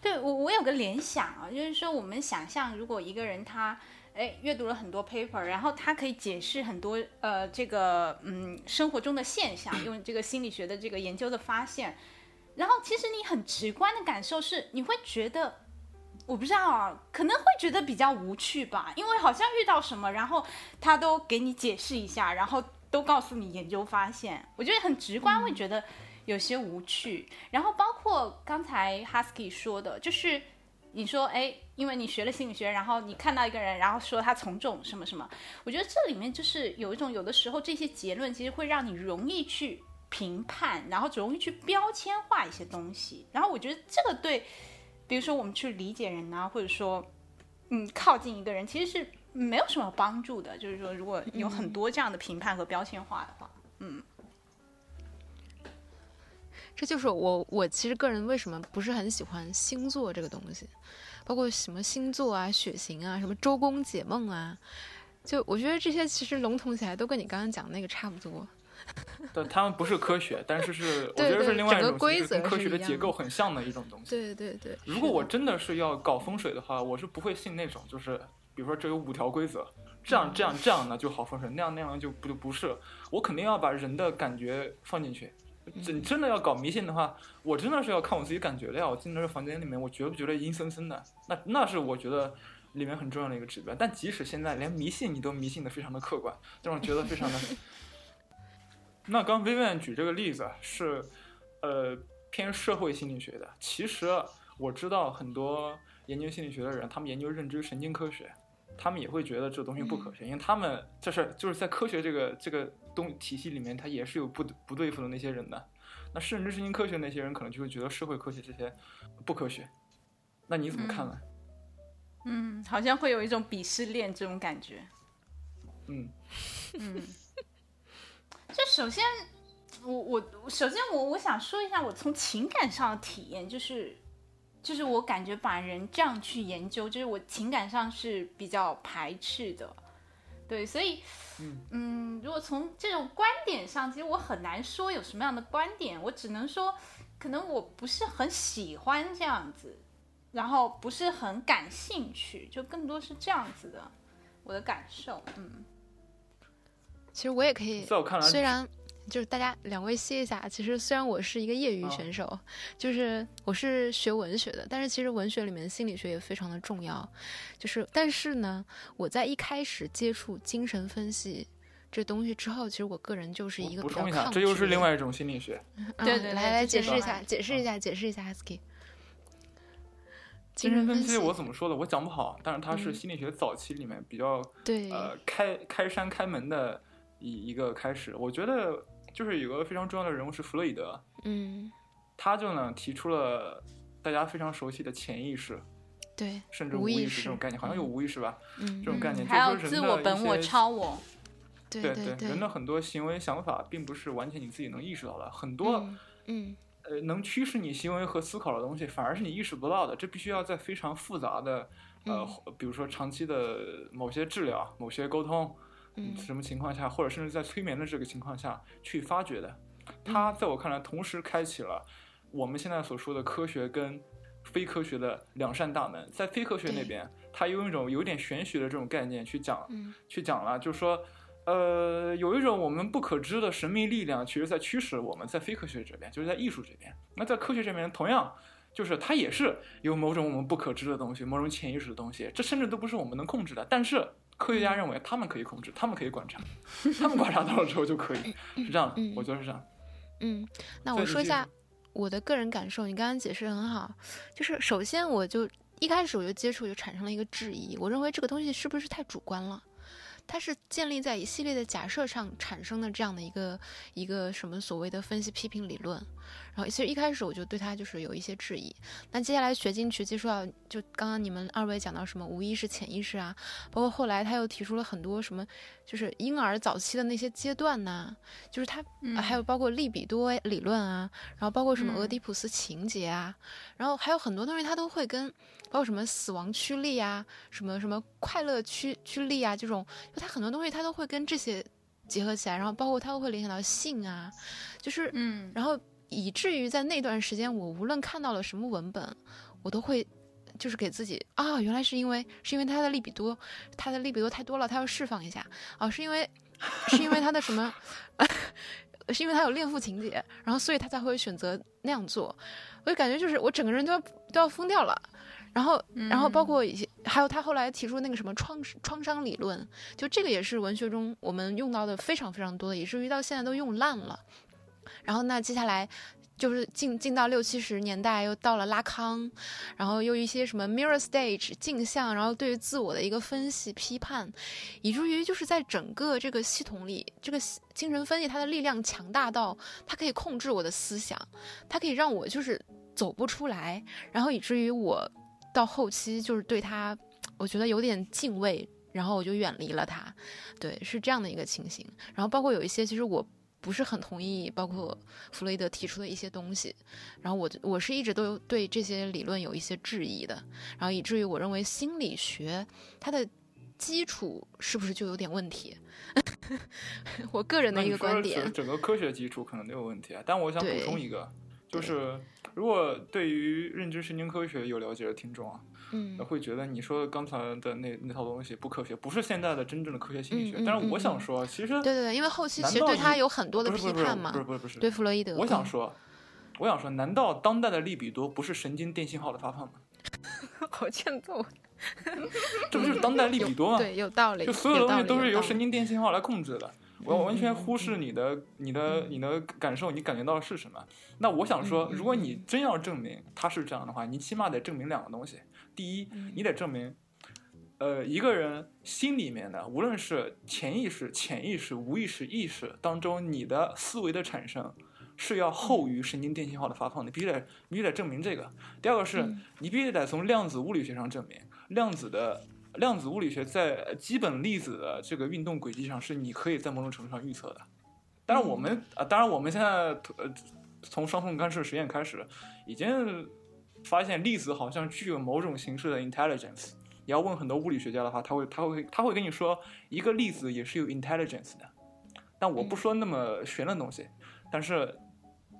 对我，我有个联想啊，就是说我们想象，如果一个人他哎阅读了很多 paper，然后他可以解释很多呃这个嗯生活中的现象，用这个心理学的这个研究的发现，然后其实你很直观的感受是，你会觉得。我不知道啊，可能会觉得比较无趣吧，因为好像遇到什么，然后他都给你解释一下，然后都告诉你研究发现，我觉得很直观，会觉得有些无趣。然后包括刚才 Husky 说的，就是你说，哎，因为你学了心理学，然后你看到一个人，然后说他从众什么什么，我觉得这里面就是有一种，有的时候这些结论其实会让你容易去评判，然后容易去标签化一些东西。然后我觉得这个对。比如说，我们去理解人啊，或者说，嗯，靠近一个人，其实是没有什么帮助的。就是说，如果有很多这样的评判和标签化的话，嗯，
这就是我我其实个人为什么不是很喜欢星座这个东西，包括什么星座啊、血型啊、什么周公解梦啊，就我觉得这些其实笼统起来都跟你刚刚讲的那个差不多。*laughs*
但他们不是科学，但是是我
对对
觉得是另外一种跟科学的结构很像的一种东西。
对对对。
如果我真的是要搞风水的话，我是不会信那种，就是比如说这有五条规则，这样这样这样呢就好风水，那样那样就不就不是。我肯定要把人的感觉放进去。真真的要搞迷信的话，我真的是要看我自己感觉的呀。我进到这房间里面，我觉不觉得阴森森的？那那是我觉得里面很重要的一个指标。但即使现在连迷信你都迷信的非常的客观，让我觉得非常的。那刚 Vivian 举这个例子是，呃，偏社会心理学的。其实我知道很多研究心理学的人，他们研究认知神经科学，他们也会觉得这东西不科学，因为他们这是就是在科学这个这个东体系里面，他也是有不不对付的那些人的。那认知神经科学那些人可能就会觉得社会科学这些不科学。那你怎么看呢？
嗯，好像会有一种鄙视链这种感觉。
嗯
嗯，就首先，我我首先我我想说一下我从情感上的体验，就是就是我感觉把人这样去研究，就是我情感上是比较排斥的。对，所以
嗯
嗯，如果从这种观点上，其实我很难说有什么样的观点，我只能说，可能我不是很喜欢这样子，然后不是很感兴趣，就更多是这样子的我的感受。嗯，
其实我也可以，
在我看来，
虽然就是大家两位歇一下，其实虽然我是一个业余
啊
选手，就是我是学文学的，但是其实文学里面心理学也非常的重要。就是但是呢，我在一开始接触精神分析这东西之后，其实我个人就是一个
补充一下，
比较抗
这又是另外一种心理学。
嗯
对对对
来来解释一下，解释一下，解释一下，Husky。
精神分
析
析我怎么说的，我讲不好，但是它是
嗯
心理学早期里面比较
对，
呃开开山开门的一一个开始。我觉得就是有个非常重要的人物是弗洛伊德，
嗯，
他就呢提出了大家非常熟悉的潜意识，
对，
甚至
无意
无意识这种概念，好像有无意识吧？
嗯，
这种概念
还有自
就是说人的一
我本我
些
超我。
对
对
对，
人的很多行为想法并不是完全你自己能意识到的，很多、
嗯嗯
呃能驱使你行为和思考的东西，反而是你意识不到的。这必须要在非常复杂的呃，比如说长期的某些治疗、某些沟通，
嗯
什么情况下，或者甚至在催眠的这个情况下去发掘的。它在我看来，同时开启了我们现在所说的科学跟非科学的两扇大门。在非科学那边，它用一种有点玄学的这种概念去讲，
嗯
去讲了，就是说。呃，有一种我们不可知的神秘力量，其实在驱使我们在非科学这边，就是在艺术这边。那在科学这边，同样就是它也是有某种我们不可知的东西，某种潜意识的东西，这甚至都不是我们能控制的。但是科学家认为他们可以控制，他们可以观察，他们观察到了之后就可以，是这样的
嗯，
我觉得是这样。
嗯，那我说一下我的个人感受，你刚刚解释的很好，就是首先我就一开始我就接触就产生了一个质疑，我认为这个东西是不是太主观了？它是建立在一系列的假设上产生的这样的一个一个什么所谓的分析批评理论，然后其实一开始我就对它就是有一些质疑。那接下来学进去接触到，就刚刚你们二位讲到什么无意识、潜意识啊，包括后来他又提出了很多什么，就是婴儿早期的那些阶段呐、就是他、
嗯
啊还有包括利比多理论啊，然后包括什么俄
嗯。
狄浦斯情节啊，然后还有很多东西他都会跟包括什么死亡驱力啊，什么什么快乐驱驱力啊这种，就它很多东西它都会跟这些结合起来，然后包括它会联想到性啊，就是
嗯
然后以至于在那段时间，我无论看到了什么文本，我都会就是给自己啊，原来是因为是因为他的利比多，他的利比多太多了，他要释放一下啊，是因为是因为他的什么，*laughs* 是因为他有恋父情节，然后所以他才会选择那样做，我就感觉就是我整个人都要都要疯掉了。然后，然后包括一些，还有他后来提出那个什么创创伤理论，就这个也是文学中我们用到的非常非常多的，以至于到现在都用烂了。然后那接下来就是进进到六七十年代，又到了拉康，然后又一些什么 mirror stage 镜像，然后对于自我的一个分析批判，以至于就是在整个这个系统里，这个精神分析它的力量强大到它可以控制我的思想，它可以让我就是走不出来，然后以至于我到后期就是对他，我觉得有点敬畏。然后我就远离了他，对，是这样的一个情形。然后包括有一些，其实我不是很同意，包括弗洛伊德提出的一些东西。然后我我是一直都对这些理论有一些质疑的，然后以至于我认为心理学它的基础是不是就有点问题？*laughs* 我个人的一个观点，
整个科学基础可能都有问题啊。但我想补充一个，就是如果对于认知神经科学有了解的听众啊，
嗯
会觉得你说刚才的那那套东西不科学，不是现在的真正的科学心理学。
嗯嗯
但是我想说，其实
对对对，因为后期其实对他有很多的批
不是不是
判嘛
不是，不是不是，
对弗洛伊德。嗯
我想说，我想说，难道当代的利比多不是神经电信号的发放吗？*laughs*
好欠揍，
这不就是当代利比多吗？*laughs*
对，有道理，
就所有东西都是由神经电信号来控制的。我
嗯
完全
嗯
忽视你的、你的、你的感受，你感觉到的是什么？那我想说，如果你真要证明他是这样的话，你起码得证明两个东西。第一，
嗯
你得证明，呃，一个人心里面的，无论是潜意识、潜意识、无意识、意识当中，你的思维的产生。是要后于神经电信号的发放，你必须得必须得证明这个。第二个是、
嗯
你必须得从量子物理学上证明，量子的量子物理学在基本粒子的这个运动轨迹上是你可以在某种程度上预测的。当然我们啊、当然我们现在呃从双缝干涉实验开始，已经发现粒子好像具有某种形式的 intelligence。你要问很多物理学家的话，他会他会他会跟你说，一个粒子也是有 intelligence 的。但我不说那么玄的东西，但是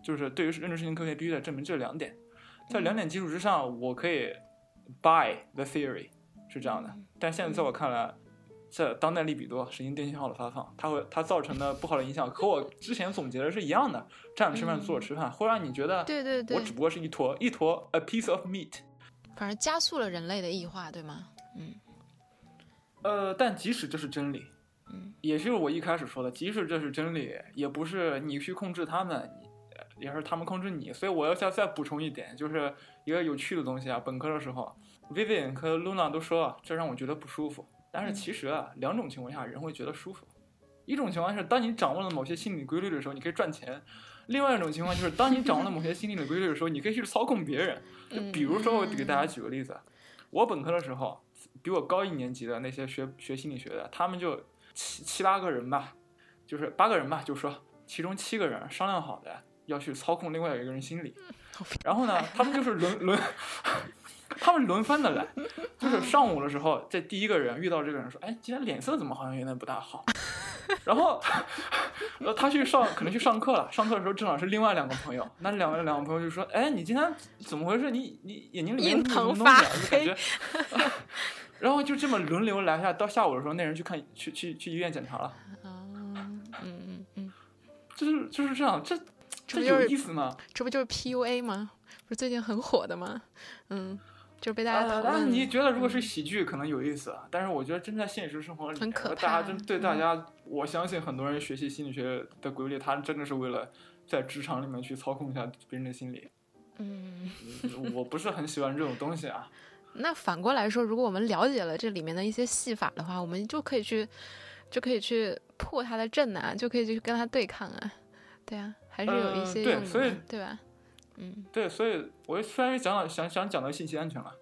就是对于认知神经科学必须得证明这两点，在两点基础之上，我可以 buy the theory 是这样的。但现在在我看来，在当代利比多神经电信号的发放，它会它造成的不好的影响和我之前总结的是一样的，站着吃饭，坐着吃饭，会让你觉得
对对对
我只不过是一坨一坨 a piece of meat。
反而加速了人类的异化，对吗？嗯
呃，但即使这是真理，
嗯，
也就是我一开始说的，即使这是真理，也不是你去控制他们，也是他们控制你。所以我要再再补充一点，就是一个有趣的东西啊。本科的时候，Vivian 和 Luna 都说这让我觉得不舒服，但是其实啊，两种情况下人会觉得舒服。一种情况是，当你掌握了某些心理规律的时候，你可以赚钱；另外一种情况就是，当你掌握了某些心理的规律的时候，你可以去操控别人。*laughs* 就比如说，我给大家举个例子，我本科的时候，比我高一年级的那些学学心理学的，他们就七七八个人吧，就是八个人吧，就说其中七个人商量好的要去操控另外一个人心理，*laughs* 然后呢，他们就是轮轮，他们轮番的来，就是上午的时候，这第一个人遇到这个人说，哎，今天脸色怎么好像有点不大好，*laughs* 然后，*laughs* 然后他去上可能去上课了，上课的时候正好是另外两个朋友，那两个两个朋友就说，哎，你今天怎么回事？你你眼睛里面
印
有什么
堂发
东西啊？就感觉。*laughs* 然后就这么轮流来下，到下午的时候，那人去看去去去医院检查了，
啊，嗯嗯嗯，
就是就是这样，这这有意思吗？
这不就是 PUA 吗？不是最近很火的吗？嗯，就被大家
啊，
讨论。
但是你觉得如果是喜剧，可能有意思啊。但是我觉得真在现实生活里，
很可怕
大家真对大
嗯
家，我相信很多人学习心理学的规律，他真的是为了在职场里面去操控一下别人的心理。
嗯，
嗯我不是很喜欢这种东西啊。*laughs*
那反过来说，如果我们了解了这里面的一些戏法的话，我们就可以去，就可以去破他的阵啊，就可以去跟他对抗啊。对啊，还是有一
呃
些用的
对
吧？嗯
对，所以我虽然讲到想想讲到信息安全了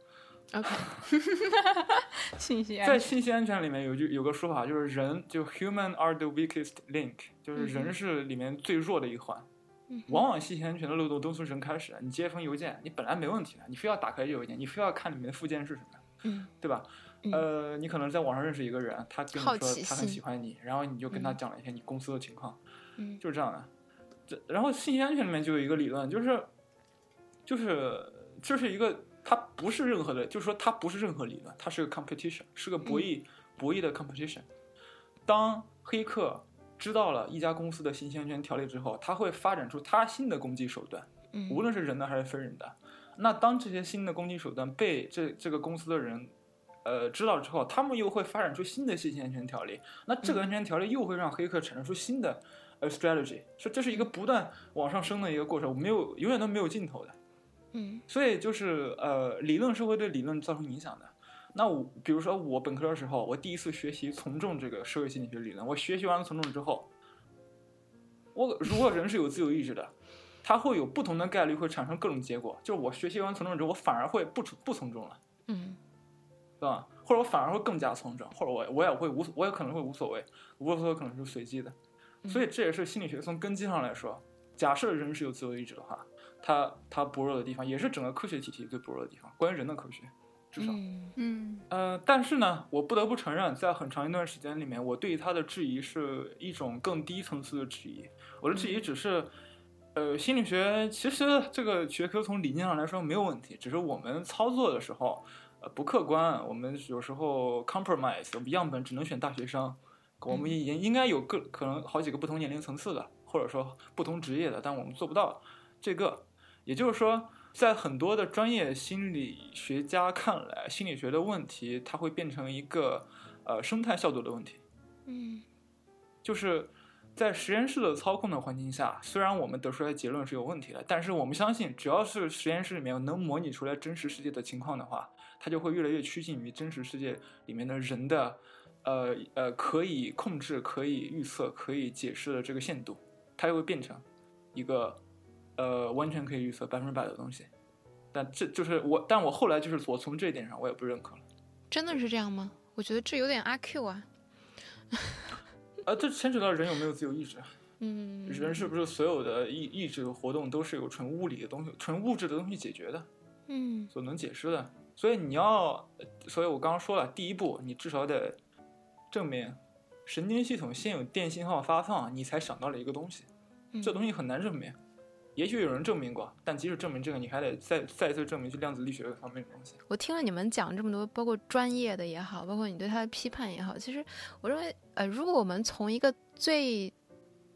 ，，OK，*laughs*
信息安全
在信息安全里面有句有个说法，就是人就 human are the weakest link，就是
嗯
人是里面最弱的一环。嗯往往信息安全的漏洞都从人开始。你接一封邮件，你本来没问题的，你非要打开这邮件，你非要看里面的附件是什么，
嗯
对吧？
嗯
呃，你可能在网上认识一个人，他跟你说他很喜欢你，然后你就跟他
嗯
讲了一些你公司的情况，
嗯
就是这样的。这然后信息安全里面就有一个理论，就是就是这是一个，它不是任何的，就是说它不是任何理论，它是个 competition，是个博弈、博弈的 competition。当黑客知道了一家公司的信息安全条例之后，他会发展出他新的攻击手段，
嗯
无论是人的还是非人的。那当这些新的攻击手段被这这个公司的人，呃知道之后，他们又会发展出新的信息安全条例。那这个安全条例又会让黑客产生出新的呃 strategy，说这是一个不断往上升的一个过程，没有永远都没有尽头的。
嗯
所以就是呃，理论是会对理论造成影响的。那我比如说我本科的时候，我第一次学习从众这个社会心理学理论，我学习完了从众之后，我如果人是有自由意志的，他会有不同的概率会产生各种结果。就是我学习完从众之后，我反而会不从不从众了，
嗯
对吧？或者我反而会更加从众，或者我我也会无我也可能会无所谓，无所谓可能是随机的。所以这也是心理学从根基上来说，假设人是有自由意志的话，他他薄弱的地方也是整个科学体系最薄弱的地方，关于人的科学，至少。
嗯
嗯
呃，但是呢，我不得不承认，在很长一段时间里面，我对它的质疑是一种更低层次的质疑。我的质疑只是，呃，心理学其实这个学科从理念上来说没有问题，只是我们操作的时候，呃，不客观。我们有时候 compromise，我们样本只能选大学生，我们也应该有个可能好几个不同年龄层次的，或者说不同职业的，但我们做不到这个。也就是说，在很多的专业心理学家看来，心理学的问题它会变成一个呃生态效度的问题，
嗯。
就是在实验室的操控的环境下，虽然我们得出来的结论是有问题的，但是我们相信，只要是实验室里面能模拟出来真实世界的情况的话，它就会越来越趋近于真实世界里面的人的呃呃可以控制、可以预测、可以解释的这个限度，它就会变成一个呃完全可以预测百分之百的东西。但这就是我，但我后来就是我从这一点上我也不认可了。
真的是这样吗？我觉得这有点阿 Q 啊。*laughs*
呃，这牵扯到人有没有自由意志。
嗯
人是不是所有的意意志活动都是由纯物理的东西、纯物质的东西解决的，
嗯
所能解释的？所以你要，所以我刚刚说了，第一步你至少得证明神经系统先有电信号发放，你才想到了一个东西，
嗯
这东西很难证明。也许有人证明过，但即使证明这个，你还得再再次证明去量子力学方面的东西。
我听了你们讲这么多，包括专业的也好，包括你对它的批判也好，其实我认为，呃，如果我们从一个最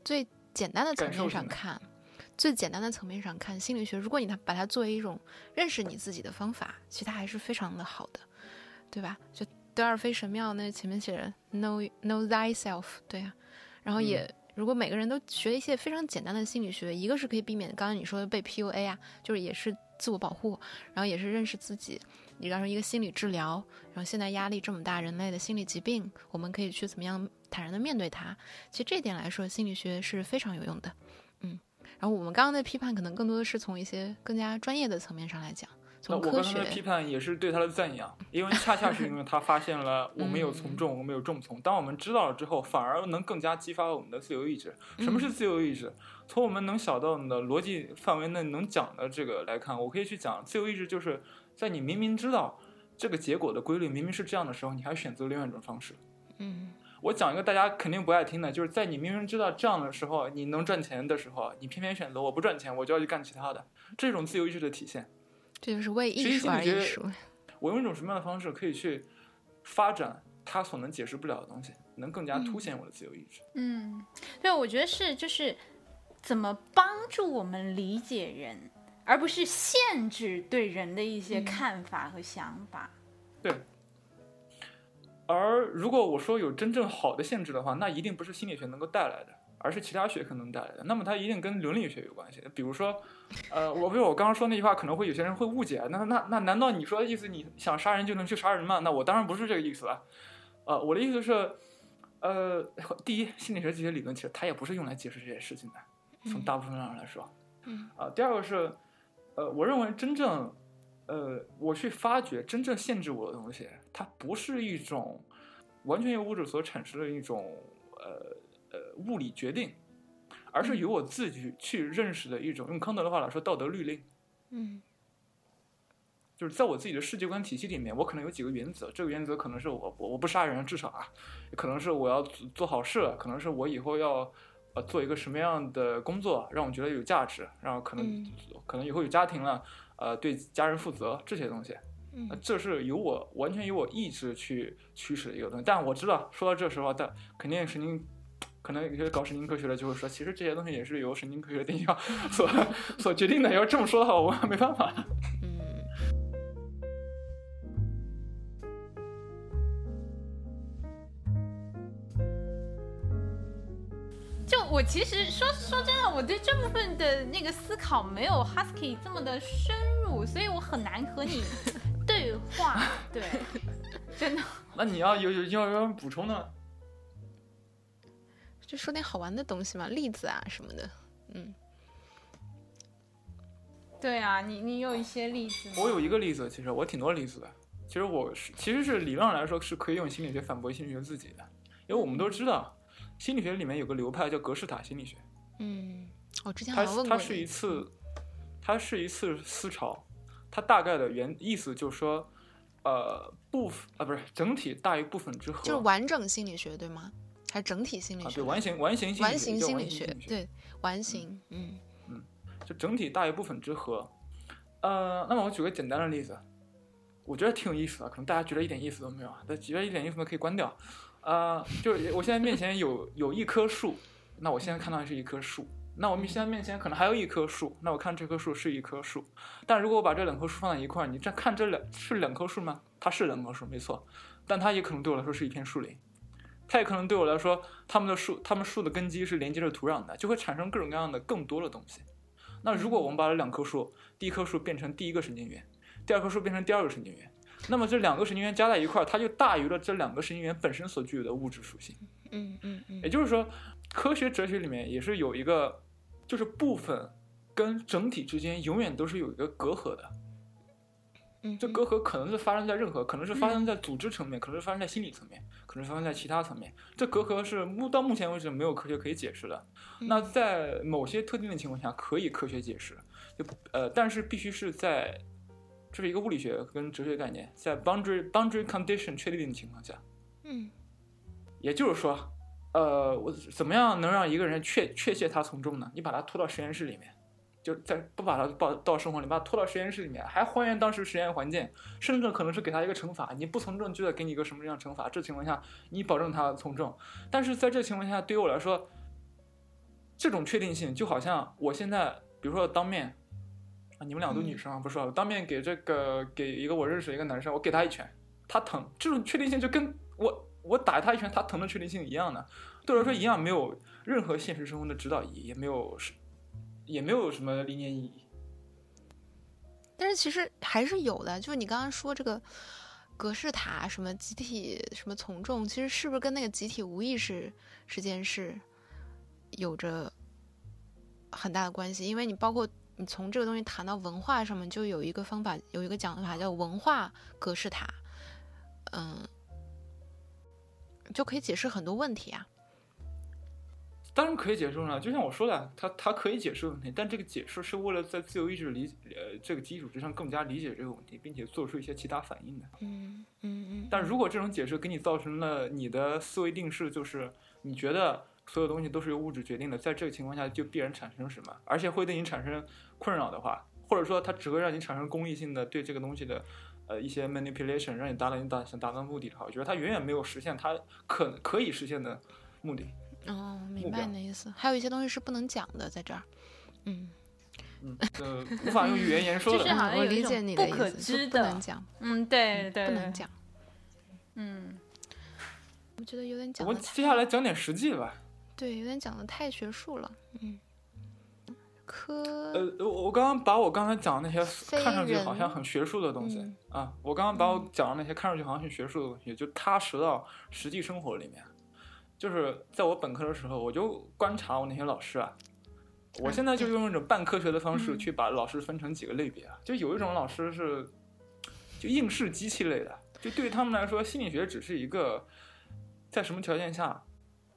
最简单的层面上看，最简单的层面上看，心理学，如果你它把它作为一种认识你自己的方法，其实它还是非常的好的，对吧？就德尔菲神庙那前面写着 “know know thyself”，对呀、然后也。如果每个人都学一些非常简单的心理学，一个是可以避免刚刚你说的被 PUA 啊，就是也是自我保护，然后也是认识自己，你让一个心理治疗，然后现在压力这么大，人类的心理疾病，我们可以去怎么样坦然的面对它。其实这点来说，心理学是非常有用的，嗯。然后我们刚刚的批判可能更多的是从一些更加专业的层面上来讲，从科
那我刚才的批，判也是对他的赞扬，因为 *laughs* 恰恰是因为他发现了我们有从众，我们有众从。当我们知道了之后，反而能更加激发我们的自由意志。什么是自由意志？从我们能想到的逻辑范围内能讲的这个来看，我可以去讲，自由意志就是在你明明知道这个结果的规律明明是这样的时候，你还选择另外一种方式。
嗯
我讲一个大家肯定不爱听的，就是在你明明知道这样的时候，你能赚钱的时候，你偏偏选择我不赚钱，我就要去干其他的，这种自由意志的体现。
这就是为艺术而艺术。
我用一种什么样的方式可以去发展它所能解释不了的东西，能更加凸显我的自由意志？
嗯，对，我觉得是就是怎么帮助我们理解人，而不是限制对人的一些
嗯
看法和想法。
对而如果我说有真正好的限制的话，那一定不是心理学能够带来的，而是其他学科能带来的。那么它一定跟伦理学有关系。比如说，呃，我比如我刚刚说那句话，可能会有些人会误解。那那那难道你说的意思你想杀人就能去杀人吗？那我当然不是这个意思了。呃，我的意思是，呃，第一，心理学这些理论其实它也不是用来解释这些事情的，从大部分上来说。
嗯
啊、第二个是，呃，我认为真正，呃，我去发掘真正限制我的东西，它不是一种完全由物质所产生的一种呃呃物理决定，而是由我自己去认识的一种，用康德的话来说，道德律令。
嗯
就是在我自己的世界观体系里面，我可能有几个原则。这个原则可能是我我我不杀人，至少啊，可能是我要做做好事，可能是我以后要呃做一个什么样的工作，让我觉得有价值，然后可能、
嗯
可能以后有家庭了，呃，对家人负责这些东西。
嗯
呃这是由我完全由我意志去驱使的一个东西。但我知道，说到这时候，但肯定神经，可能有些搞神经科学的就会说，其实这些东西也是由神经科学定向所所决定的。要这么说的话，我没办法。
嗯
就我其实说说真的，我对这部分的那个思考没有 Husky 这么的深入，所以我很难和你对话。*laughs* 对，真的。
那你要有有要有人补充的，
就说点好玩的东西嘛，例子啊什么的。嗯
对啊，你你有一些例子吗？
我有一个例子，其实我挺多例子的。其实我是其实是理论上来说是可以用心理学反驳心理学自己的，因为我们都知道，心理学里面有个流派叫格式塔心理学，
嗯，我之前
它
好像问过你
它是一次，它是一次思潮，它大概的原意思就是说，呃，部分啊不是整体大于部分之和，
就是完整心理学对吗？还是整体心理
啊
学？
对完形完形心理
完
学叫
形心理学
完形心理，学
对完形，嗯嗯
就整体大于部分之和。呃，那么我举个简单的例子，我觉得挺有意思的，可能大家觉得一点意思都没有啊，但觉得一点意思都可以关掉。呃，就是我现在面前有有一棵树，那我现在看到的是一棵树。那我们现在面前可能还有一棵树，那我看这棵树是一棵树。但如果我把这两棵树放在一块儿，你这看这两是两棵树吗？它是两棵树，没错，但它也可能对我来说是一片树林。它也可能对我来说，它们的树，它们树的根基是连接着土壤的，就会产生各种各样的更多的东西。那如果我们把这两棵树，第一棵树变成第一个神经元，第二棵树变成第二个神经元，那么这两个神经元加在一块儿，它就大于了这两个神经元本身所具有的物质属性。
嗯嗯嗯
也就是说，科学哲学里面也是有一个，就是部分跟整体之间永远都是有一个隔阂的。
嗯，
这隔阂可能是发生在任何，可能是发生在组织层面，可能是发生在心理层面，可能是发生在其他层面。这隔阂是目到目前为止没有科学可以解释的。那在某些特定的情况下可以科学解释，就呃，但是必须是在这是一个物理学跟哲学概念，在 boundary boundary condition 确定的情况下。
嗯
也就是说，呃，我怎么样能让一个人确确切他从众呢？你把他拖到实验室里面，就在不把他抱到生活里，把他拖到实验室里面，还还原当时实验环境，甚至可能是给他一个惩罚，你不从政就得给你一个什么样的惩罚。这情况下，你保证他从政，但是在这情况下，对于我来说，这种确定性就好像我现在，比如说当面。啊，你们俩都女生啊，不是吧？我当面给这个给一个我认识的一个男生，我给他一拳，他疼，这种确定性就跟我我打他一拳，他疼的确定性一样的，对我来说一样没有任何现实生活的指导意义，也没有是也没有什么理念意义。
但是其实还是有的，就是你刚刚说这个格式塔什么集体什么从众，其实是不是跟那个集体无意识这件事有着很大的关系？因为你包括你从这个东西谈到文化上面，就有一个方法，有一个讲法叫文化格式塔，嗯，就可以解释很多问题啊。
当然可以解释了，就像我说的，它它可以解释问题，但这个解释是为了在自由意志理呃这个基础之上更加理解这个问题，并且做出一些其他反应的。
嗯嗯嗯。
但如果这种解释给你造成了你的思维定式，就是你觉得所有东西都是由物质决定的，在这个情况下就必然产生什么，而且会对你产生困扰的话，或者说它只会让你产生功利性的对这个东西的呃一些 manipulation，让你达到你达想达到目的的话，我觉得它远远没有实现它可可以实现的目的。
哦，明白你的意思。还有一些东西是不能讲的，在这儿。嗯，
嗯，呃，无法用语言言说的。*laughs*
就是好像
我
有一种
理解你的
不可
意思，
知
的不能讲，
嗯，对对，
不能讲。
嗯，
我觉得有点讲
我们接下来讲点实际的吧。
对，有点讲的太学术了。嗯，科
呃，我我刚刚把我刚才讲的那些看上去好像很学术的东西、
嗯
啊，我刚刚把我讲的那些看上去好像很学术的东西，就踏实到实际生活里面。就是在我本科的时候，我就观察我那些老师啊，我现在就用一种半科学的方式
嗯
去把老师分成几个类别啊，就有一种老师是就应试机器类的，就对于他们来说，心理学只是一个在什么条件下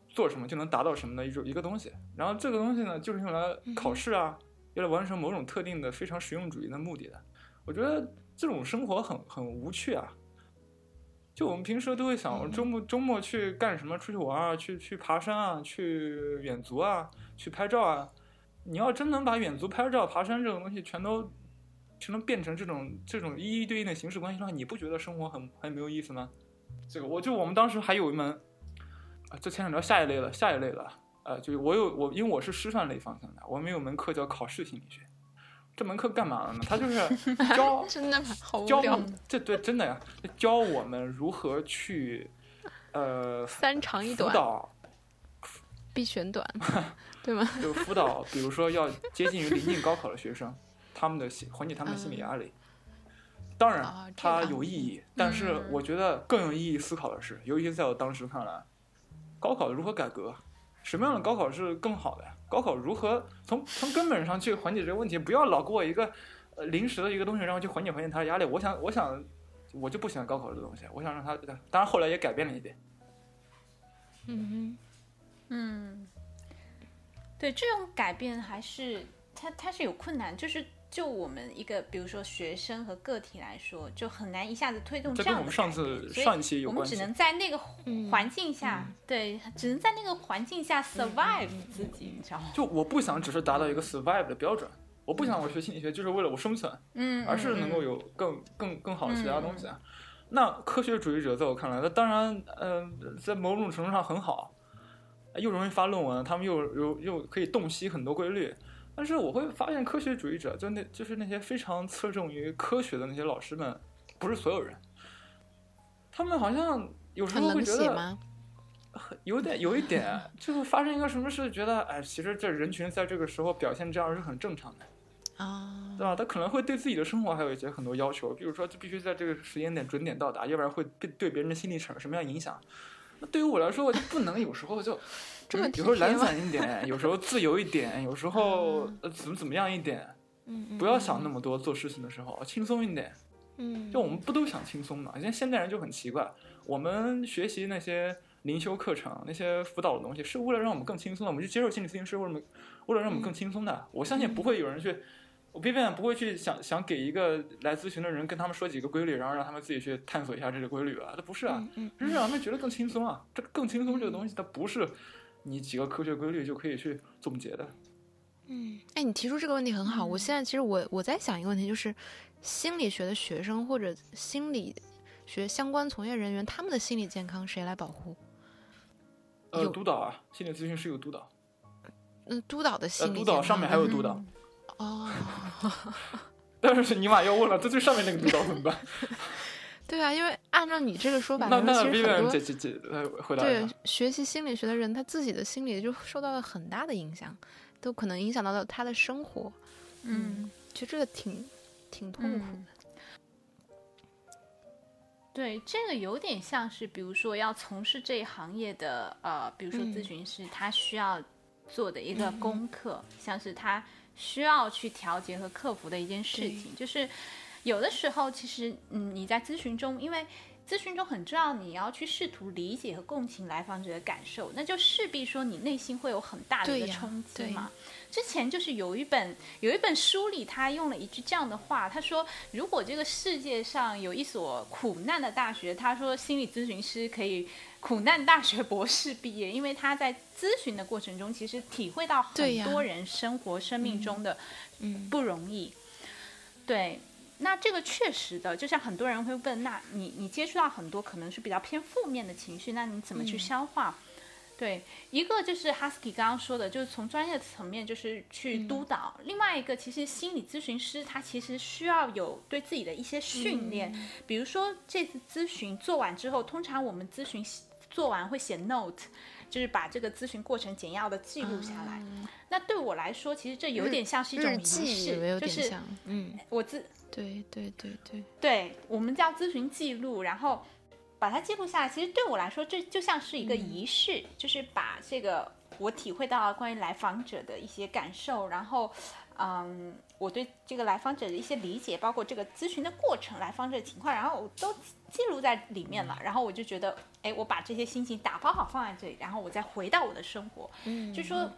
做什么就能达到什么的一种一个东西。然后这个东西呢，就是用来考试啊，用来完成某种特定的非常实用主义的目的的。我觉得这种生活很很无趣啊。就我们平时都会想，我周末周末去干什么？出去玩啊，去去爬山啊，去远足啊，去拍照啊。你要真能把远足、拍照、爬山这种东西全都全都变成这种这种一一对应的形式关系的话，你不觉得生活很很没有意思吗？这个我就我们当时还有一门啊，这牵扯到下一类了，下一类了。呃，就是我有我，因为我是师范类方向的，我们有门课叫考试心理学。这门课干嘛的呢？他就是 *laughs* 教 *laughs*
真的吗？好无
教
聊。
这对真的呀，教我们如何去呃
三长一短，
辅导，
必选短，*laughs* 对吗？
就辅导，比如说要接近于临近高考的学生，他们的心缓解他们的心理压力。当然
哦，
它有意义，但是
嗯
我觉得更有意义思考的是，尤其在我当时看来，高考如何改革，什么样的高考是更好的？高考如何从从根本上去缓解这个问题？不要老给我一个临时的一个东西，让我去缓解缓解他的压力。我想，我想，我就不喜欢高考这个东西，我想让他，当然后来也改变了一点。
嗯
嗯，对，这种改变还是他他是有困难，就是就我们一个比如说学生和个体来说，就很难一下子推动
这跟我们。上次上一期有
我们只。能在那个
嗯
环境下，对，只能在那个环境下 survive 自己，你知道吗？
就我不想只是达到一个 survive 的标准，我不想我学心理学就是为了我生存，
嗯，
而是能够有更更更好的其他东西。啊那科学主义者在我看来，那当然，呃，在某种程度上很好，又容易发论文，他们又又又可以洞悉很多规律。但是我会发现，科学主义者就那就是那些非常侧重于科学的那些老师们，不是所有人，他们好像有时候会觉得
很？
有点有一点，就是发生一个什么事，觉得哎，其实这人群在这个时候表现这样是很正常的。
啊
对，吧？他可能会对自己的生活还有一些很多要求，比如说，就必须在这个时间点准点到达，要不然会对对别人的心理产生什么样影响。那对于我来说，我就不能有时候就，
这么
有时候懒散一点，有时候自由一点，有时候呃怎么怎么样一点，
嗯，
不要想那么多，做事情的时候轻松一点。
嗯，
就我们不都想轻松嘛？现在现代人就很奇怪，我们学习那些灵修课程、那些辅导的东西，是为了让我们更轻松的。我们去接受心理咨询师，为什么？为了让我们更轻松的。我相信不会有人去，我 B 变不会去想想给一个来咨询的人跟他们说几个规律，然后让他们自己去探索一下这个规律吧。它不是啊，
嗯
是让他们觉得更轻松啊。这个更轻松这个东西，它不是你几个科学规律就可以去总结的。
嗯，哎，你提出这个问题很好。我现在其实我我在想一个问题，就是心理学的学生或者心理学相关从业人员，他们的心理健康谁来保护？
呃，
有
督导啊，心理咨询师有督导，
嗯，督导的
呃，
心理
督导上面还有督导。
嗯 *laughs*
哦，
但是尼玛要问了，这最上面那个督导怎么办？*laughs*
对啊，因为按照你这个说法
那，那
其实很多
这这这来回答
对。学习心理学的人，他自己的心理就受到了很大的影响，都可能影响到了他的生活。
嗯，
其实这个挺挺痛苦的。
嗯 *laughs* 对，这个有点像是，比如说要从事这一行业的呃，比如说
嗯
咨询师，他需要做的一个功课，像是他需要去调节和克服的一件事情，就是有的时候其实嗯你在咨询中，因为咨询中很重要，你要去试图理解和共情来访者的感受，那就势必说你内心会有很大的一个冲击嘛。之前就是有一本有一本书里，他用了一句这样的话，他说：“如果这个世界上有一所苦难的大学，他说心理咨询师可以苦难大学博士毕业，因为他在咨询的过程中，其实体会到很多人生活生命中的
嗯
不容易。对，那这个确实的，就像很多人会问，那你你接触到很多可能是比较偏负面的情绪，那你怎么去
嗯。
消化？对，一个就是 Husky 刚刚说的，就是从专业层面就是去
嗯。
督导；另外一个，其实心理咨询师他其实需要有对自己的一些训练，
嗯。
比如说这次咨询做完之后，通常我们咨询做完会写 note，就是把这个咨询过程简要的记录下来。那对我来说，其实这有点像是一种仪式，就是，
嗯，
我自
对对对对，
对我们叫咨询记录，然后把它记录下来。其实对我来说，这就像是一个仪式，就是把这个我体会到关于来访者的一些感受，然后，嗯，我对这个来访者的一些理解，包括这个咨询的过程、来访者的情况，然后我都记录在里面了。然后我就觉得，哎，我把这些心情打包好放在这里，然后我再回到我的生活。
嗯，
就说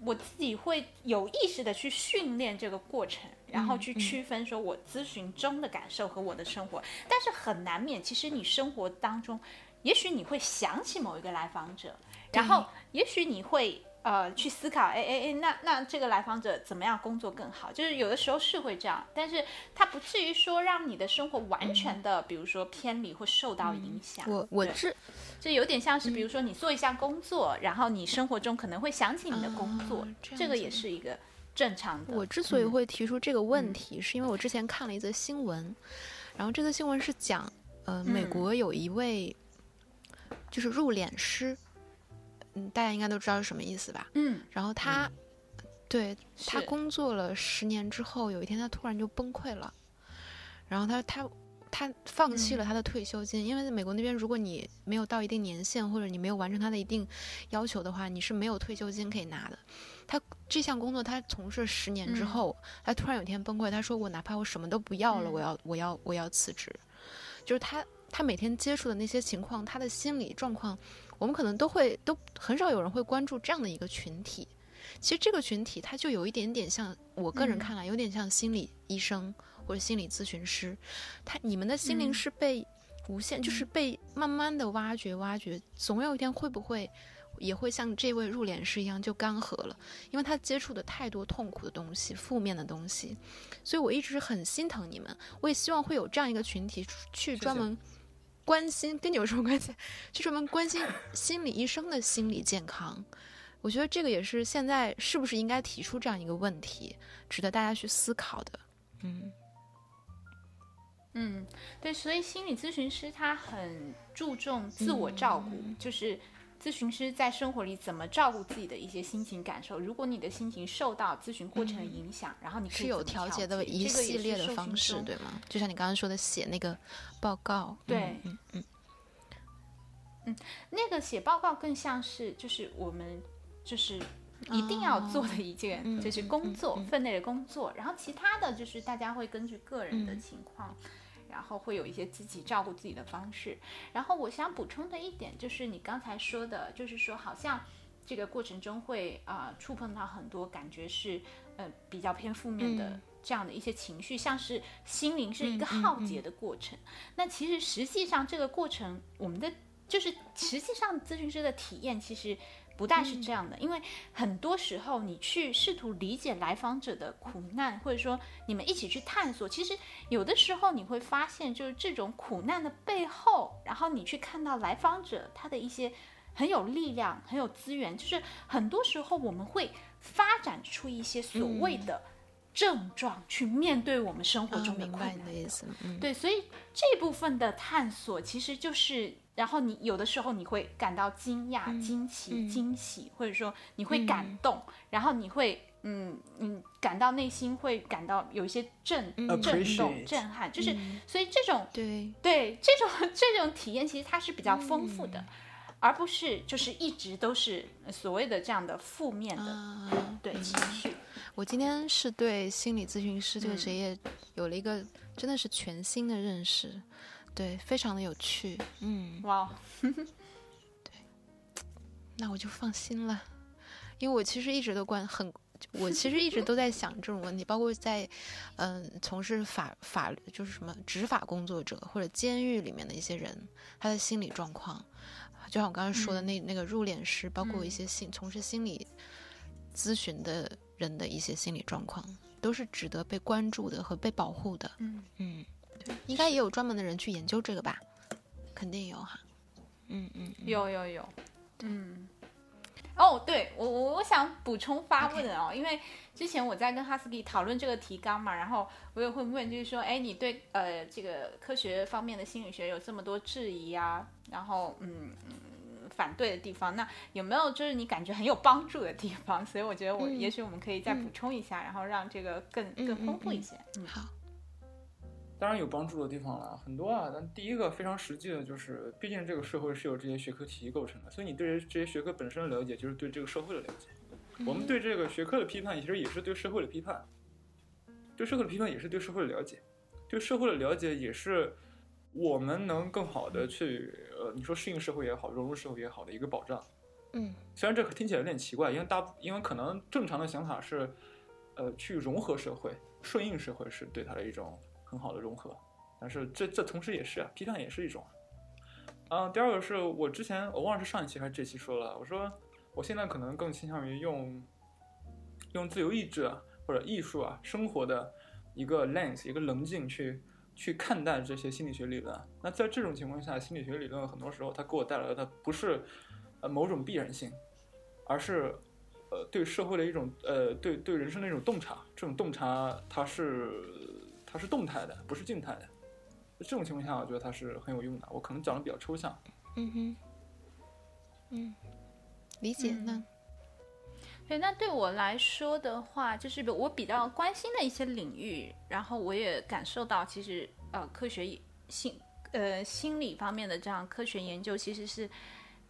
我自己会有意识的去训练这个过程，然后去区分说我咨询中的感受和我的生活，但是很难免，其实你生活当中，也许你会想起某一个来访者，然后也许你会。呃，去思考，哎哎哎，那那这个来访者怎么样工作更好？就是有的时候是会这样，但是它不至于说让你的生活完全的，比如说偏离或受到影响。
我我这
这有点像是，比如说你做一项工作，然后你生活中可能会想起你的工作，
啊这
这个也是一个正常的。
我之所以
嗯
会提出这个问题，是因为我之前看了一则新闻，然后这则新闻是讲，呃，美
嗯
国有一位就是入殓师，嗯，大家应该都知道是什么意思吧？
嗯，
然后他，对他工作了十年之后，有一天他突然就崩溃了，然后他他他放弃
嗯
了他的退休金，因为在美国那边，如果你没有到一定年限，或者你没有完成他的一定要求的话，你是没有退休金可以拿的。他这项工作他从事十年之
嗯
后，他突然有一天崩溃，他说：“我哪怕我什么都不要了，
嗯
我要我要我要辞职。”就是他他每天接触的那些情况，他的心理状况，我们可能都会都很少有人会关注这样的一个群体。其实这个群体，他就有一点点像我个人看来，有点像心理医生或者心理咨询师。他你们的心灵是被无限，就是被慢慢的挖掘挖掘，总有一天会不会也会像这位入殓师一样就干涸了？因为他接触的太多痛苦的东西、负面的东西，所以我一直很心疼你们。我也希望会有这样一个群体去专门关心，跟你有什么关系？就是我们关心心理医生的心理健康。我觉得这个也是现在是不是应该提出这样一个问题，值得大家去思考的。嗯
嗯，对，所以心理咨询师他很注重自我照顾，就是咨询师在生活里怎么照顾自己的一些心情感受。如果你的心情受到咨询过程的影响，然后你可以
是有调节的一系列的方式，对吗？就像你刚刚说的，写那个报告，
对，
嗯嗯
嗯，那个写报告更像是就是我们。就是一定要做的一件，就是工作分内的工作。然后其他的就是大家会根据个人的情况，然后会有一些自己照顾自己的方式。然后我想补充的一点就是你刚才说的，就是说好像这个过程中会啊触碰到很多感觉是呃比较偏负面的这样的一些情绪，像是心灵是一个浩劫的过程。那其实实际上这个过程，我们的就是实际上咨询师的体验其实。不但是这样的，因为很多时候你去试图理解来访者的苦难，或者说你们一起去探索，其实有的时候你会发现，就是这种苦难的背后，然后你去看到来访者他的一些很有力量、很有资源，就是很多时候我们会发展出一些所谓的症状去面对我们生活中的困难。对，所以这部分的探索其实就是。然后你有的时候你会感到惊讶、惊奇、惊喜，或者说你会感动，然后你会嗯嗯感到内心会感到有一些震震动、震撼，就是所以这种
对。
对这种这种体验其实它是比较丰富的，而不是就是一直都是所谓的这样的负面的对情绪。
我今天是对心理咨询师这个职业有了一个真的是全新的认识。对，非常的有趣，嗯，
哇，*laughs*
对，那我就放心了，因为我其实一直都关很，我其实一直都在想这种问题，包括在，嗯，从事法法就是什么执法工作者或者监狱里面的一些人，他的心理状况，就像我刚刚说的那那个入殓师，包括一些心从事心理咨询的人的一些心理状况，都是值得被关注的和被保护的，嗯。嗯。应该也有专门的人去研究这个吧？肯定有哈。嗯嗯，
有有有。嗯。哦，对我我我想补充发问哦，因为之前我在跟哈斯基讨论这个提纲嘛，然后我也会问，就是说，哎，你对呃这个科学方面的心理学有这么多质疑啊，然后嗯嗯反对的地方，那有没有就是你感觉很有帮助的地方？所以我觉得我也许我们可以再补充一下，然后让这个更更丰富一些。
嗯，好。
当然有帮助的地方了，很多啊。但第一个非常实际的就是，毕竟这个社会是由这些学科体系构成的，所以你对这些学科本身的了解，就是对这个社会的了解。我们对这个学科的批判，其实也是对社会的批判。对社会的批判，也是对社会的了解。对社会的了解，也是我们能更好的去，呃，你说适应社会也好，融入社会也好的一个保障。
嗯。
虽然这听起来有点奇怪，因为大，因为可能正常的想法是，呃，去融合社会、顺应社会，是对他的一种。很好的融合，但是这这同时也是啊，批判也是一种。嗯，第二个是我之前我忘了是上一期还是这期说了，我说我现在可能更倾向于用用自由意志啊或者艺术啊生活的一个 lens 一个棱镜去去看待这些心理学理论。那在这种情况下，心理学理论很多时候它给我带来的不是呃某种必然性，而是呃对社会的一种呃对对人生的一种洞察。这种洞察它是。它是动态的，不是静态的。这种情况下，我觉得它是很有用的。我可能讲的比较抽象。
嗯哼，嗯，理解呢。
对，那对我来说的话，就是我比较关心的一些领域，然后我也感受到，其实呃，科学心呃心理方面的这样科学研究，其实是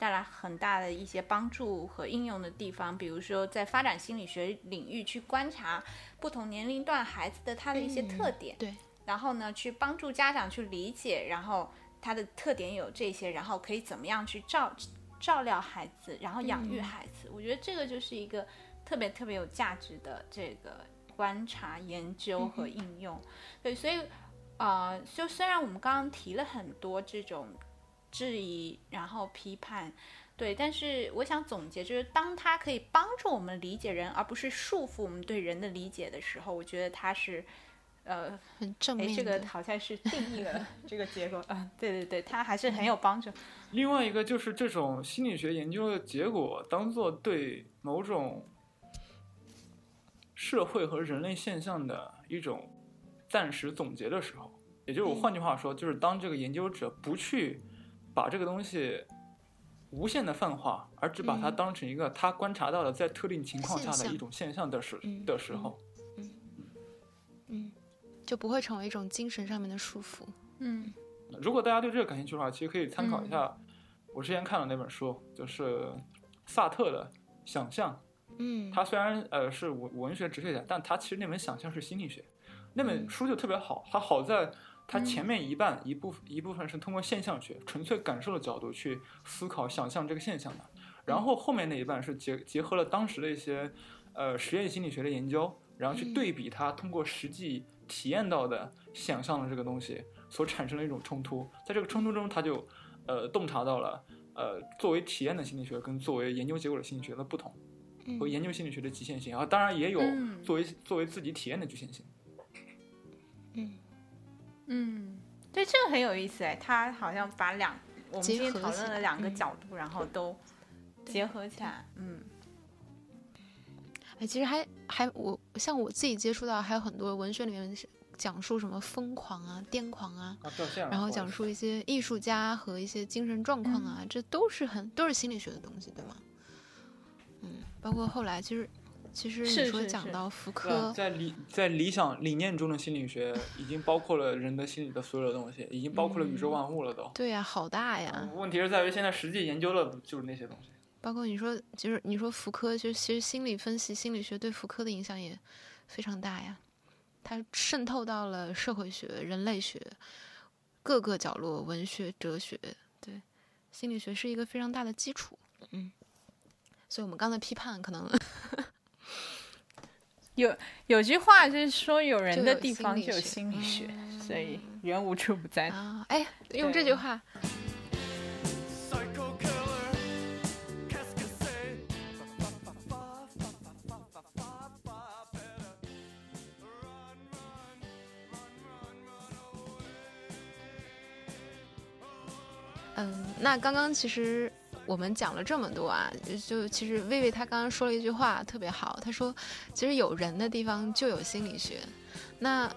带来很大的一些帮助和应用的地方。比如说，在发展心理学领域去观察。不同年龄段孩子的他的一些特点，
对，
然后呢，去帮助家长去理解，然后他的特点有这些，然后可以怎么样去照照料孩子，然后养育
嗯
孩子。我觉得这个就是一个特别特别有价值的这个观察、研究和应用。对，所以呃，就虽然我们刚刚提了很多这种质疑，然后批判。对，但是我想总结，就是当它可以帮助我们理解人，而不是束缚我们对人的理解的时候，我觉得它是，呃，
很正
哎，
面。
这个好像是定义了 *laughs* 这个结构啊，对对对，它还是很有帮助。
另外一个就是这种心理学研究的结果，当做对某种社会和人类现象的一种暂时总结的时候，也就是我
嗯
换句话说，就是当这个研究者不去把这个东西无限的泛化，而只把它
嗯
当成一个他观察到的在特定情况下的一种现象的时
嗯
的时候，
嗯嗯，就不会成为一种精神上面的束缚。
嗯
如果大家对这个感兴趣的话，其实可以参考一下我之前看的那本书，就是萨特的《想象》。
嗯，
他虽然呃是文文学哲学家，但他其实那本想象是心理学，那
嗯
本书就特别好。它好在它前面一半、一部分一部分是通过现象学、纯粹感受的角度去思考想象这个现象的，然后后面那一半是结结合了当时的一些呃实验心理学的研究，然后去
嗯。
对比它通过实际体验到的想象的这个东西所产生的一种冲突，在这个冲突中，他就呃洞察到了呃作为体验的心理学跟作为研究结果的心理学的不同。
嗯。
和研究心理学的局限性，啊，当然也有
嗯。
作为、作为自己体验的局限性。
嗯，对，这个很有意思哎，他好像把两我们今天讨论了两个
嗯
角度，然后都结合起来，嗯
哎，其实还还我像我自己接触到还有很多文学里面是讲述什么疯狂啊、癫狂啊。然后讲述一些艺术家和一些精神状况啊，这都是很都是心理学的东西，对吗？嗯，包括后来其实其实你说讲到福柯，
在理在理想理念中的心理学，已经包括了人的心理的所有的东西，已经包括了宇宙万物了都。
对呀、好大呀！
问题是在于现在实际研究的就是那些东西。
包括你说，就是你说福柯，就其实心理分析、心理学对福柯的影响也非常大呀。它渗透到了社会学、人类学各个角落，文学、哲学，对，心理学是一个非常大的基础。嗯，所以我们刚才批判可能 *laughs*
有有句话就是说，有人的地方就有
心理学
所以人无处不在。
啊，哎，用这句话.嗯，那刚刚其实我们讲了这么多啊，就其实薇薇她刚刚说了一句话特别好，她说其实有人的地方就有心理学，那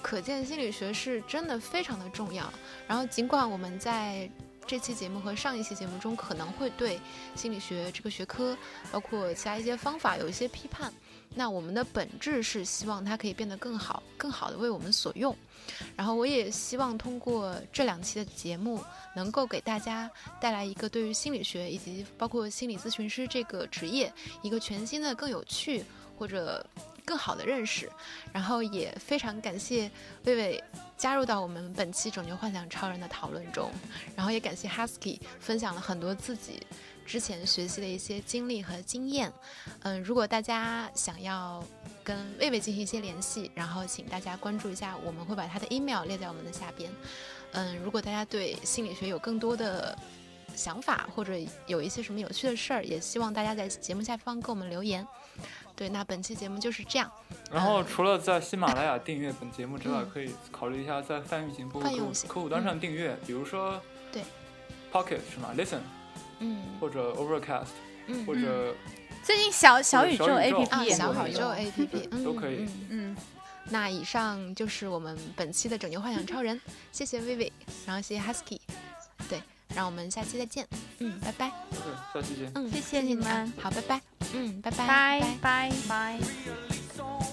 可见心理学是真的非常的重要。然后尽管我们在这期节目和上一期节目中可能会对心理学这个学科，包括其他一些方法有一些批判，那我们的本质是希望它可以变得更好，更好的为我们所用。然后我也希望通过这两期的节目，能够给大家带来一个对于心理学以及包括心理咨询师这个职业一个全新的、更有趣或者更好的认识。然后也非常感谢魏魏加入到我们本期《拯救幻想超人》的讨论中，然后也感谢 Husky 分享了很多自己之前学习的一些经历和经验。嗯，如果大家想要跟魏魏进行一些联系，然后请大家关注一下，我们会把他的 email 列在我们的下边。嗯，如果大家对心理学有更多的想法，或者有一些什么有趣的事儿，也希望大家在节目下方给我们留言。对，那本期节目就是这样。
然后除了在喜马拉雅 *laughs* 订阅本节目之外，
嗯
可以考虑一下在泛用型播客客户端上订阅，比如说
对
Pocket 是吗？Listen
嗯。
或者 Overcast
嗯
或者
最近小小宇宙
小宇宙。
APP
啊，
也
小宇宙。APP、嗯、
都可以。
嗯。
嗯，
那以上就是我们本期的拯救幻想超人，谢谢 Vivi，，然后谢谢 Husky，对，让我们下期再见，嗯，拜拜
下期见。
嗯，
谢谢
你
你们。
好，拜拜，嗯，拜拜，
拜。拜。拜。